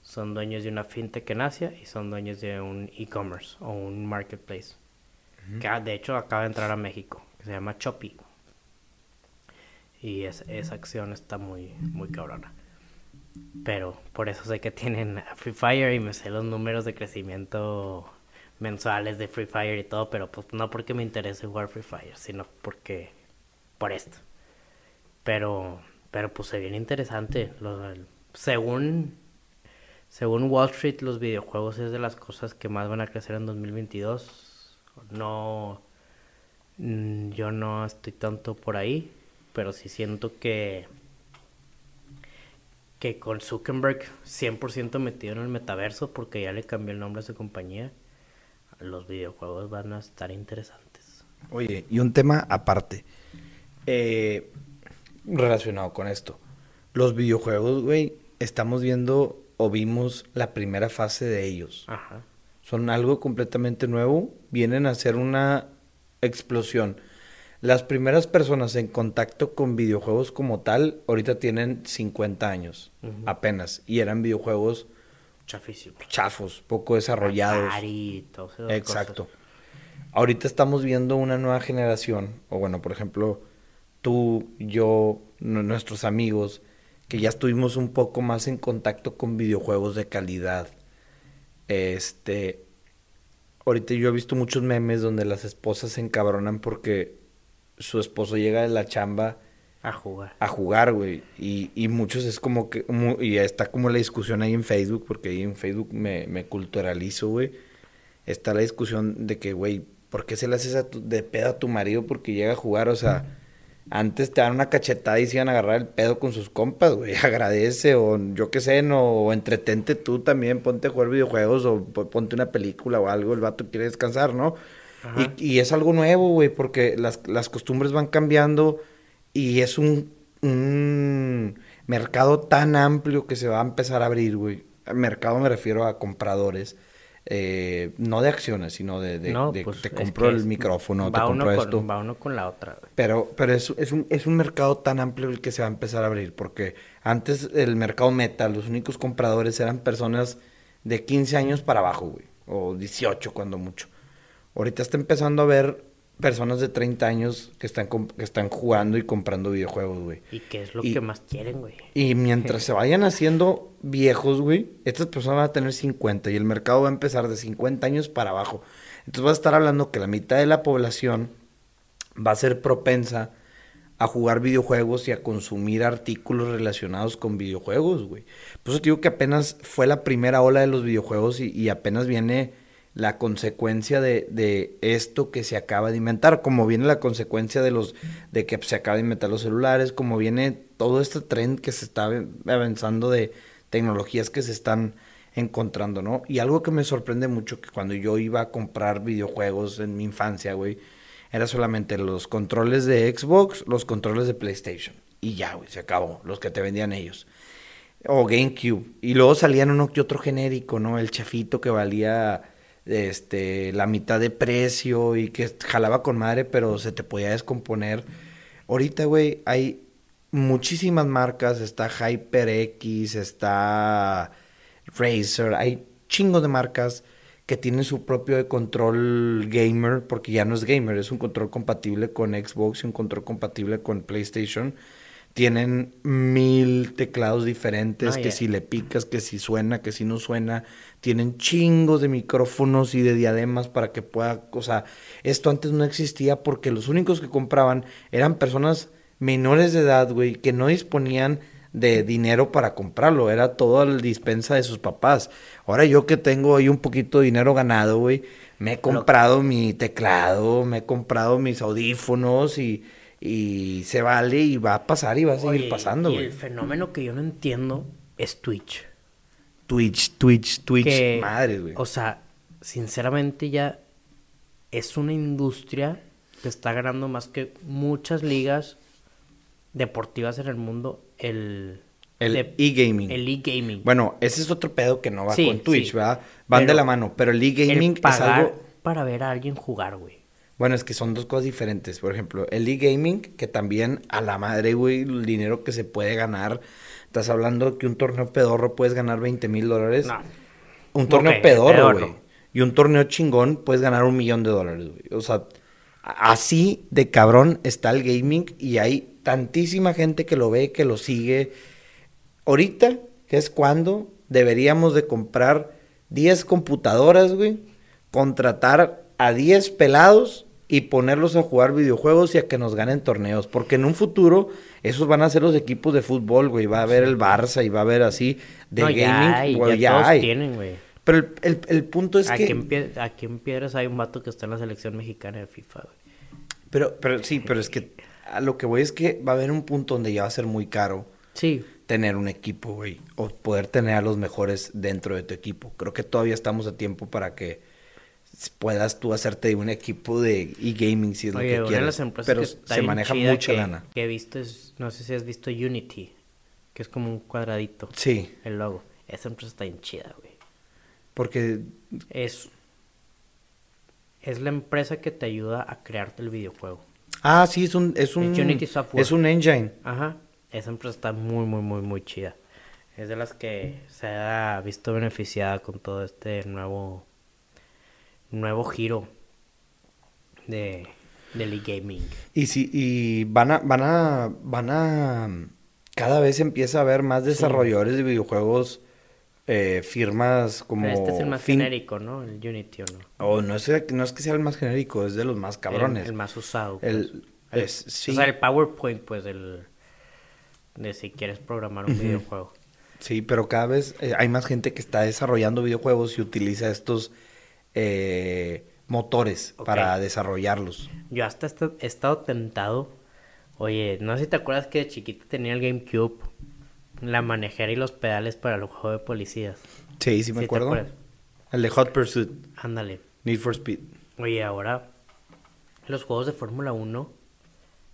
son dueños de una fintech en Asia y son dueños de un e-commerce o un marketplace, que ah, de hecho acaba de entrar a México, que se llama Choppy. Y esa acción está muy, muy cabrona. Pero por eso sé que tienen Free Fire y me sé los números de crecimiento mensuales de Free Fire y todo, pero pues no porque me interese jugar Free Fire, sino porque por esto. Pero, pero pues se viene interesante. según, según Wall Street, los videojuegos es de las cosas que más van a crecer en 2022. No, mm, yo no estoy tanto por ahí, pero sí siento que que con Zuckerberg 100% metido en el metaverso porque ya le cambió el nombre a su compañía, los videojuegos van a estar interesantes. Oye, y un tema aparte. Eh, relacionado con esto. Los videojuegos, güey, estamos viendo o vimos la primera fase de ellos. Son algo completamente nuevo, vienen a ser una explosión. Las primeras personas en contacto con videojuegos como tal, ahorita tienen 50 años, apenas, y eran videojuegos chafos, poco desarrollados. Exacto. Ahorita estamos viendo una nueva generación, o bueno, por ejemplo, tú, yo, nuestros amigos, que ya estuvimos un poco más en contacto con videojuegos de calidad. Este, ahorita yo he visto muchos memes donde las esposas se encabronan porque su esposo llega de la chamba a jugar. A jugar, güey. Y, y muchos es como que, y está como la discusión ahí en Facebook, porque ahí en Facebook me, me culturalizo, güey. Está la discusión de que, güey, ¿por qué se le haces de pedo a tu marido porque llega a jugar? O sea, antes te dan una cachetada y se iban a agarrar el pedo con sus compas, güey. Agradece o yo qué sé, no, o entretente tú también, ponte a jugar videojuegos o ponte una película o algo, el vato quiere descansar, ¿no? Y, es algo nuevo, güey, porque las, las, costumbres van cambiando y es un, un mercado tan amplio que se va a empezar a abrir, güey. Mercado me refiero a compradores. Eh, no de acciones, sino de, de, pues, te compro el micrófono, te compro esto. va uno con la otra. Pero, pero es, es, un, es un mercado tan amplio el que se va a empezar a abrir, porque antes el mercado meta, los únicos compradores eran personas de 15 años para abajo, güey, o 18 cuando mucho. Ahorita está empezando a ver personas de 30 años que están, que están jugando y comprando videojuegos, güey. ¿Y qué es lo que más quieren, güey? Y mientras se vayan haciendo viejos, güey, estas personas van a tener 50 y el mercado va a empezar de 50 años para abajo. Entonces vas a estar hablando que la mitad de la población va a ser propensa a jugar videojuegos y a consumir artículos relacionados con videojuegos, güey. Por eso te digo que apenas fue la primera ola de los videojuegos y apenas viene la consecuencia de, de, esto que se acaba de inventar, como viene la consecuencia de los de que se acaba de inventar los celulares, como viene todo este trend que se está avanzando de tecnologías que se están encontrando, ¿no? Y algo que me sorprende mucho que cuando yo iba a comprar videojuegos en mi infancia, güey, era solamente los controles de Xbox, los controles de PlayStation y ya, güey, se acabó, los que te vendían ellos. O GameCube. Y luego salían uno que otro genérico, ¿no? El chafito que valía este, la mitad de precio y que jalaba con madre, pero se te podía descomponer. Ahorita, güey, hay muchísimas marcas, está HyperX, está Razer, hay chingos de marcas que tienen su propio control gamer, porque ya no es gamer, es un control compatible con Xbox y un control compatible con PlayStation tienen mil teclados diferentes, que si le picas, que si suena, que si no suena, tienen chingos de micrófonos y de diademas para que pueda, o sea, esto antes no existía porque los únicos que compraban eran personas menores de edad, güey, que no disponían de dinero para comprarlo, era toda la dispensa de sus papás. Ahora yo que tengo ahí un poquito de dinero ganado, güey, me he comprado mi teclado, me he comprado mis audífonos y y se vale y va a pasar y va a seguir pasando, güey. El fenómeno que yo no entiendo es Twitch. Twitch, Twitch, Twitch. Madre, güey. O sea, sinceramente ya es una industria que está ganando más que muchas ligas deportivas en el mundo. El el e-gaming. El e-gaming. Bueno, ese es otro pedo que no va con Twitch, ¿verdad? Van de la mano, pero el e-gaming es algo para ver a alguien jugar, güey. Bueno, es que son dos cosas diferentes. Por ejemplo, el e-gaming, que también a la madre, güey, el dinero que se puede ganar. Estás hablando que un torneo pedorro puedes ganar 20 mil dólares. No. Un torneo pedorro, güey. Y un torneo chingón puedes ganar un millón de dólares, güey. O sea, así de cabrón está el gaming y hay tantísima gente que lo ve, que lo sigue. Ahorita, que es cuando deberíamos de comprar 10 computadoras, güey, contratar a 10 pelados y ponerlos a jugar videojuegos y a que nos ganen torneos. Porque en un futuro, esos van a ser los equipos de fútbol, güey. Va a haber el Barça y va a haber así de gaming. Ya, hay, pues, ya, hay. tienen, güey. Pero el, punto es aquí que. En, aquí en Piedras hay un vato que está en la selección mexicana de FIFA, güey. Pero, pero sí, pero es que a lo que voy es que va a haber un punto donde ya va a ser muy caro. Sí. Tener un equipo, güey. O poder tener a los mejores dentro de tu equipo. Creo que todavía estamos a tiempo para que puedas tú hacerte un equipo de e-gaming si es lo que quieres. pero se maneja mucha lana. Que he visto es, no sé si has visto Unity, que es como un cuadradito. Sí. El logo. Esa empresa está bien chida, güey. Porque es es la empresa que te ayuda a crearte el videojuego. Ah, sí, es un es un Unity Software. Es un engine. Ajá. Esa empresa está muy muy muy muy chida. Es de las que se ha visto beneficiada con todo este nuevo nuevo giro de del e-gaming. Y si y van a van a van a cada vez empieza a haber más desarrolladores de videojuegos eh, firmas como este es el más genérico, ¿no? El Unity o no. Oh, no es, no es que sea el más genérico, es de los más cabrones. El, más usado. El, pues. O sea, el PowerPoint, pues, el de si quieres programar un videojuego. Sí, pero cada vez eh, hay más gente que está desarrollando videojuegos y utiliza estos eh, motores para desarrollarlos. Yo hasta he estado tentado. Oye, no sé si te acuerdas que de chiquito tenía el GameCube, la manejera y los pedales para el juego de policías. Sí, sí me acuerdo. El de Hot Pursuit. Ándale. Need for Speed. Oye, ahora los juegos de Fórmula 1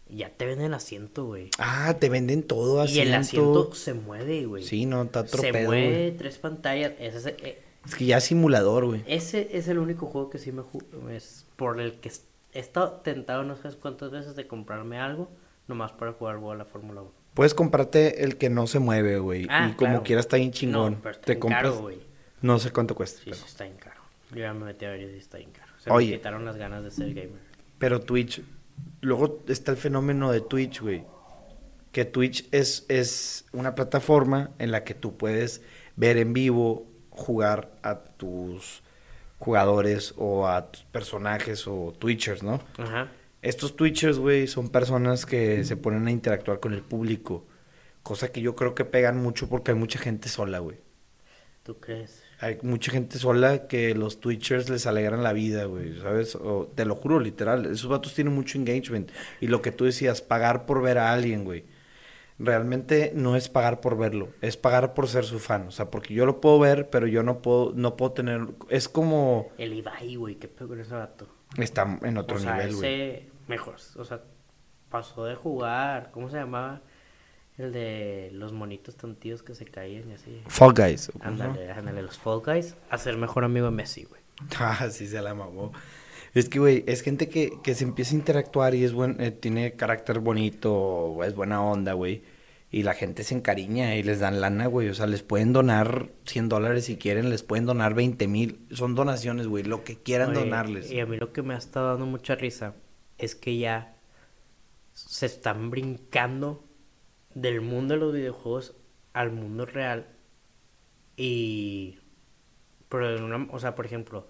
ya te venden el asiento, güey. Ah, te venden todo asiento. Y el asiento se mueve, güey. Sí, no, está Se mueve, tres pantallas. Ese es, que ya es simulador, güey. Ese es el único juego que sí me es por el que he estado tentado no sé cuántas veces de comprarme algo nomás para jugar a la Fórmula 1. Puedes comprarte el que no se mueve, güey. Ah, y como quiera está bien chingón. No, Te compras. no sé cuánto cuesta. Sí, sí, está bien caro. Yo ya me metí a ver y está bien caro. Se me quitaron las ganas de ser gamer. Pero Twitch. Luego está el fenómeno de Twitch, güey. Que Twitch es, es una plataforma en la que tú puedes ver en vivo jugar a tus jugadores o a tus personajes o Twitchers, ¿no? Ajá. Estos Twitchers, güey, son personas que se ponen a interactuar con el público. Cosa que yo creo que pegan mucho porque hay mucha gente sola, güey. ¿Tú crees? Hay mucha gente sola que los Twitchers les alegran la vida, güey, ¿sabes? te lo juro, literal. Esos vatos tienen mucho engagement. Y lo que tú decías, pagar por ver a alguien, güey realmente no es pagar por verlo, es pagar por ser su fan. O sea, porque yo lo puedo ver, pero yo no puedo, no puedo tener. Es como. El Ibai, güey, qué peor ese rato. Está en otro nivel, güey. mejor. O sea, pasó de jugar. ¿Cómo se llamaba? El de los monitos tontitos que se caían y así. Fall Guys. Ándale, ándale, los Fall Guys. A ser mejor amigo de Messi, güey. Ah, sí, se la mamó. Es que, güey, es gente que, que se empieza a interactuar y es buen, eh, tiene carácter bonito, es buena onda, güey. Y la gente se encariña y les dan lana, güey. O sea, les pueden donar 100 dólares si quieren, les pueden donar 20 mil. Son donaciones, güey, lo que quieran donarles. Y a mí lo que me ha estado dando mucha risa es que ya se están brincando del mundo de los videojuegos al mundo real. Y. Pero una, o sea, por ejemplo,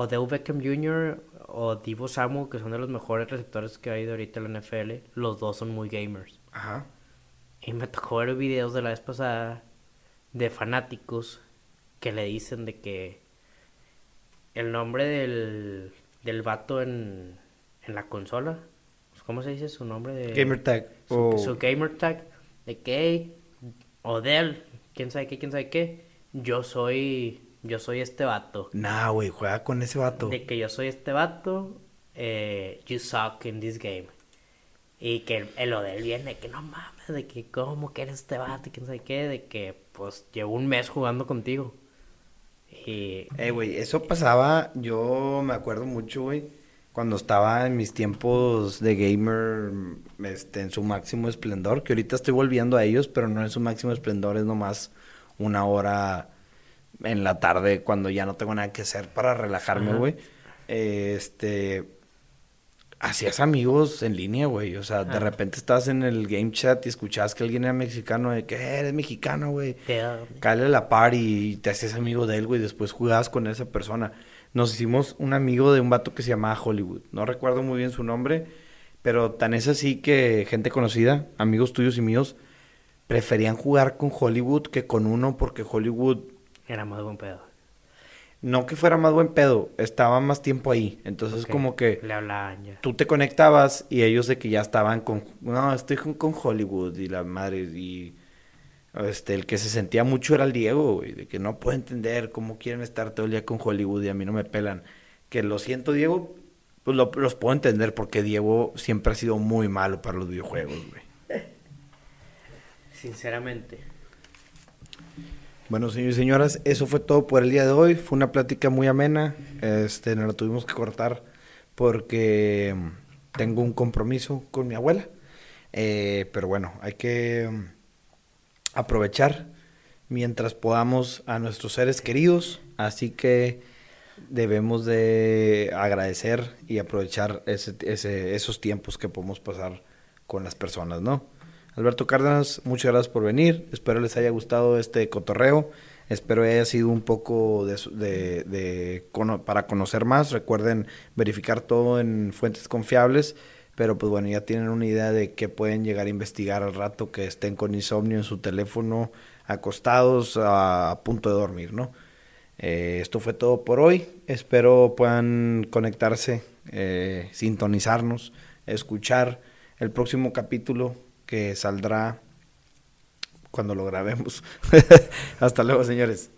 Odell Beckham Jr. o Divo Samu, que son de los mejores receptores que hay de ahorita en la NFL, los dos son muy gamers. Ajá. Y me tocó ver videos de la vez pasada de fanáticos que le dicen de que el nombre del, del vato en, en la consola, pues, ¿cómo se dice su nombre? De, gamer tag. Su, su gamer tag, de que Odell, quién sabe qué, quién sabe qué, yo soy yo soy este vato. Nah, güey, juega con ese vato. De que yo soy este vato, eh, you suck in this game. Y que el, lo de él viene, que no mames, de que cómo que eres este vato y quién sabe qué, de que pues llevo un mes jugando contigo. Y... Eh, güey, eso pasaba, yo me acuerdo mucho, güey, cuando estaba en mis tiempos de gamer, este, en su máximo esplendor, que ahorita estoy volviendo a ellos, pero no en su máximo esplendor, es nomás una hora en la tarde cuando ya no tengo nada que hacer para relajarme, güey. este hacías amigos en línea, güey. O sea, de repente estás en el game chat y escuchabas que alguien era mexicano, de que eh, eres mexicano, güey. Cállale la par y te haces amigo de él, güey. Después jugabas con esa persona. Nos hicimos un amigo de un vato que se llamaba Hollywood. No recuerdo muy bien su nombre, pero tan es así que gente conocida, amigos tuyos y míos, preferían jugar con Hollywood que con uno porque Hollywood era más buen pedo. No que fuera más buen pedo, estaba más tiempo ahí. Entonces, como que. Le hablaban ya. Tú te conectabas y ellos de que ya estaban con. No, estoy con, Hollywood y la madre. Y. Este, el que se sentía mucho era el Diego, güey. De que no puedo entender cómo quieren estar todo el día con Hollywood y a mí no me pelan. Que lo siento, Diego, pues los puedo entender porque Diego siempre ha sido muy malo para los videojuegos, güey. Sinceramente. Bueno, señores y señoras, eso fue todo por el día de hoy. Fue una plática muy amena. Este, nos la tuvimos que cortar porque mm, tengo un compromiso con mi abuela. Eh, pero bueno, hay que mm, aprovechar mientras podamos a nuestros seres queridos. Así que debemos de agradecer y aprovechar ese, esos tiempos que podemos pasar con las personas, ¿no? Alberto Cárdenas, muchas gracias por venir. Espero les haya gustado este cotorreo. Espero haya sido un poco de, para conocer más. Recuerden verificar todo en fuentes confiables. Pero pues bueno, ya tienen una idea de qué pueden llegar a investigar al rato que estén con insomnio en su teléfono, acostados, a, punto de dormir, ¿no? Eh, esto fue todo por hoy. Espero puedan conectarse, eh, sintonizarnos, escuchar el próximo capítulo que saldrá cuando lo grabemos. Hasta luego, señores.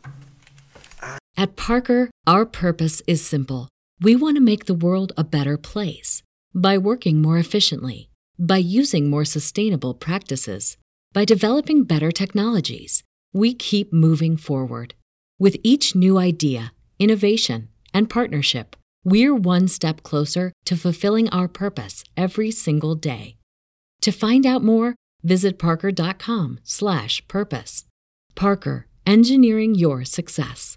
At Parker, our purpose is simple. We want to make the world a better place by working more efficiently, by using more sustainable practices, by developing better technologies. We keep moving forward With each new idea, innovation, and partnership, we're one step closer to fulfilling our purpose every single day. To find out more, visit parker.com/purpose. Parker, engineering your success.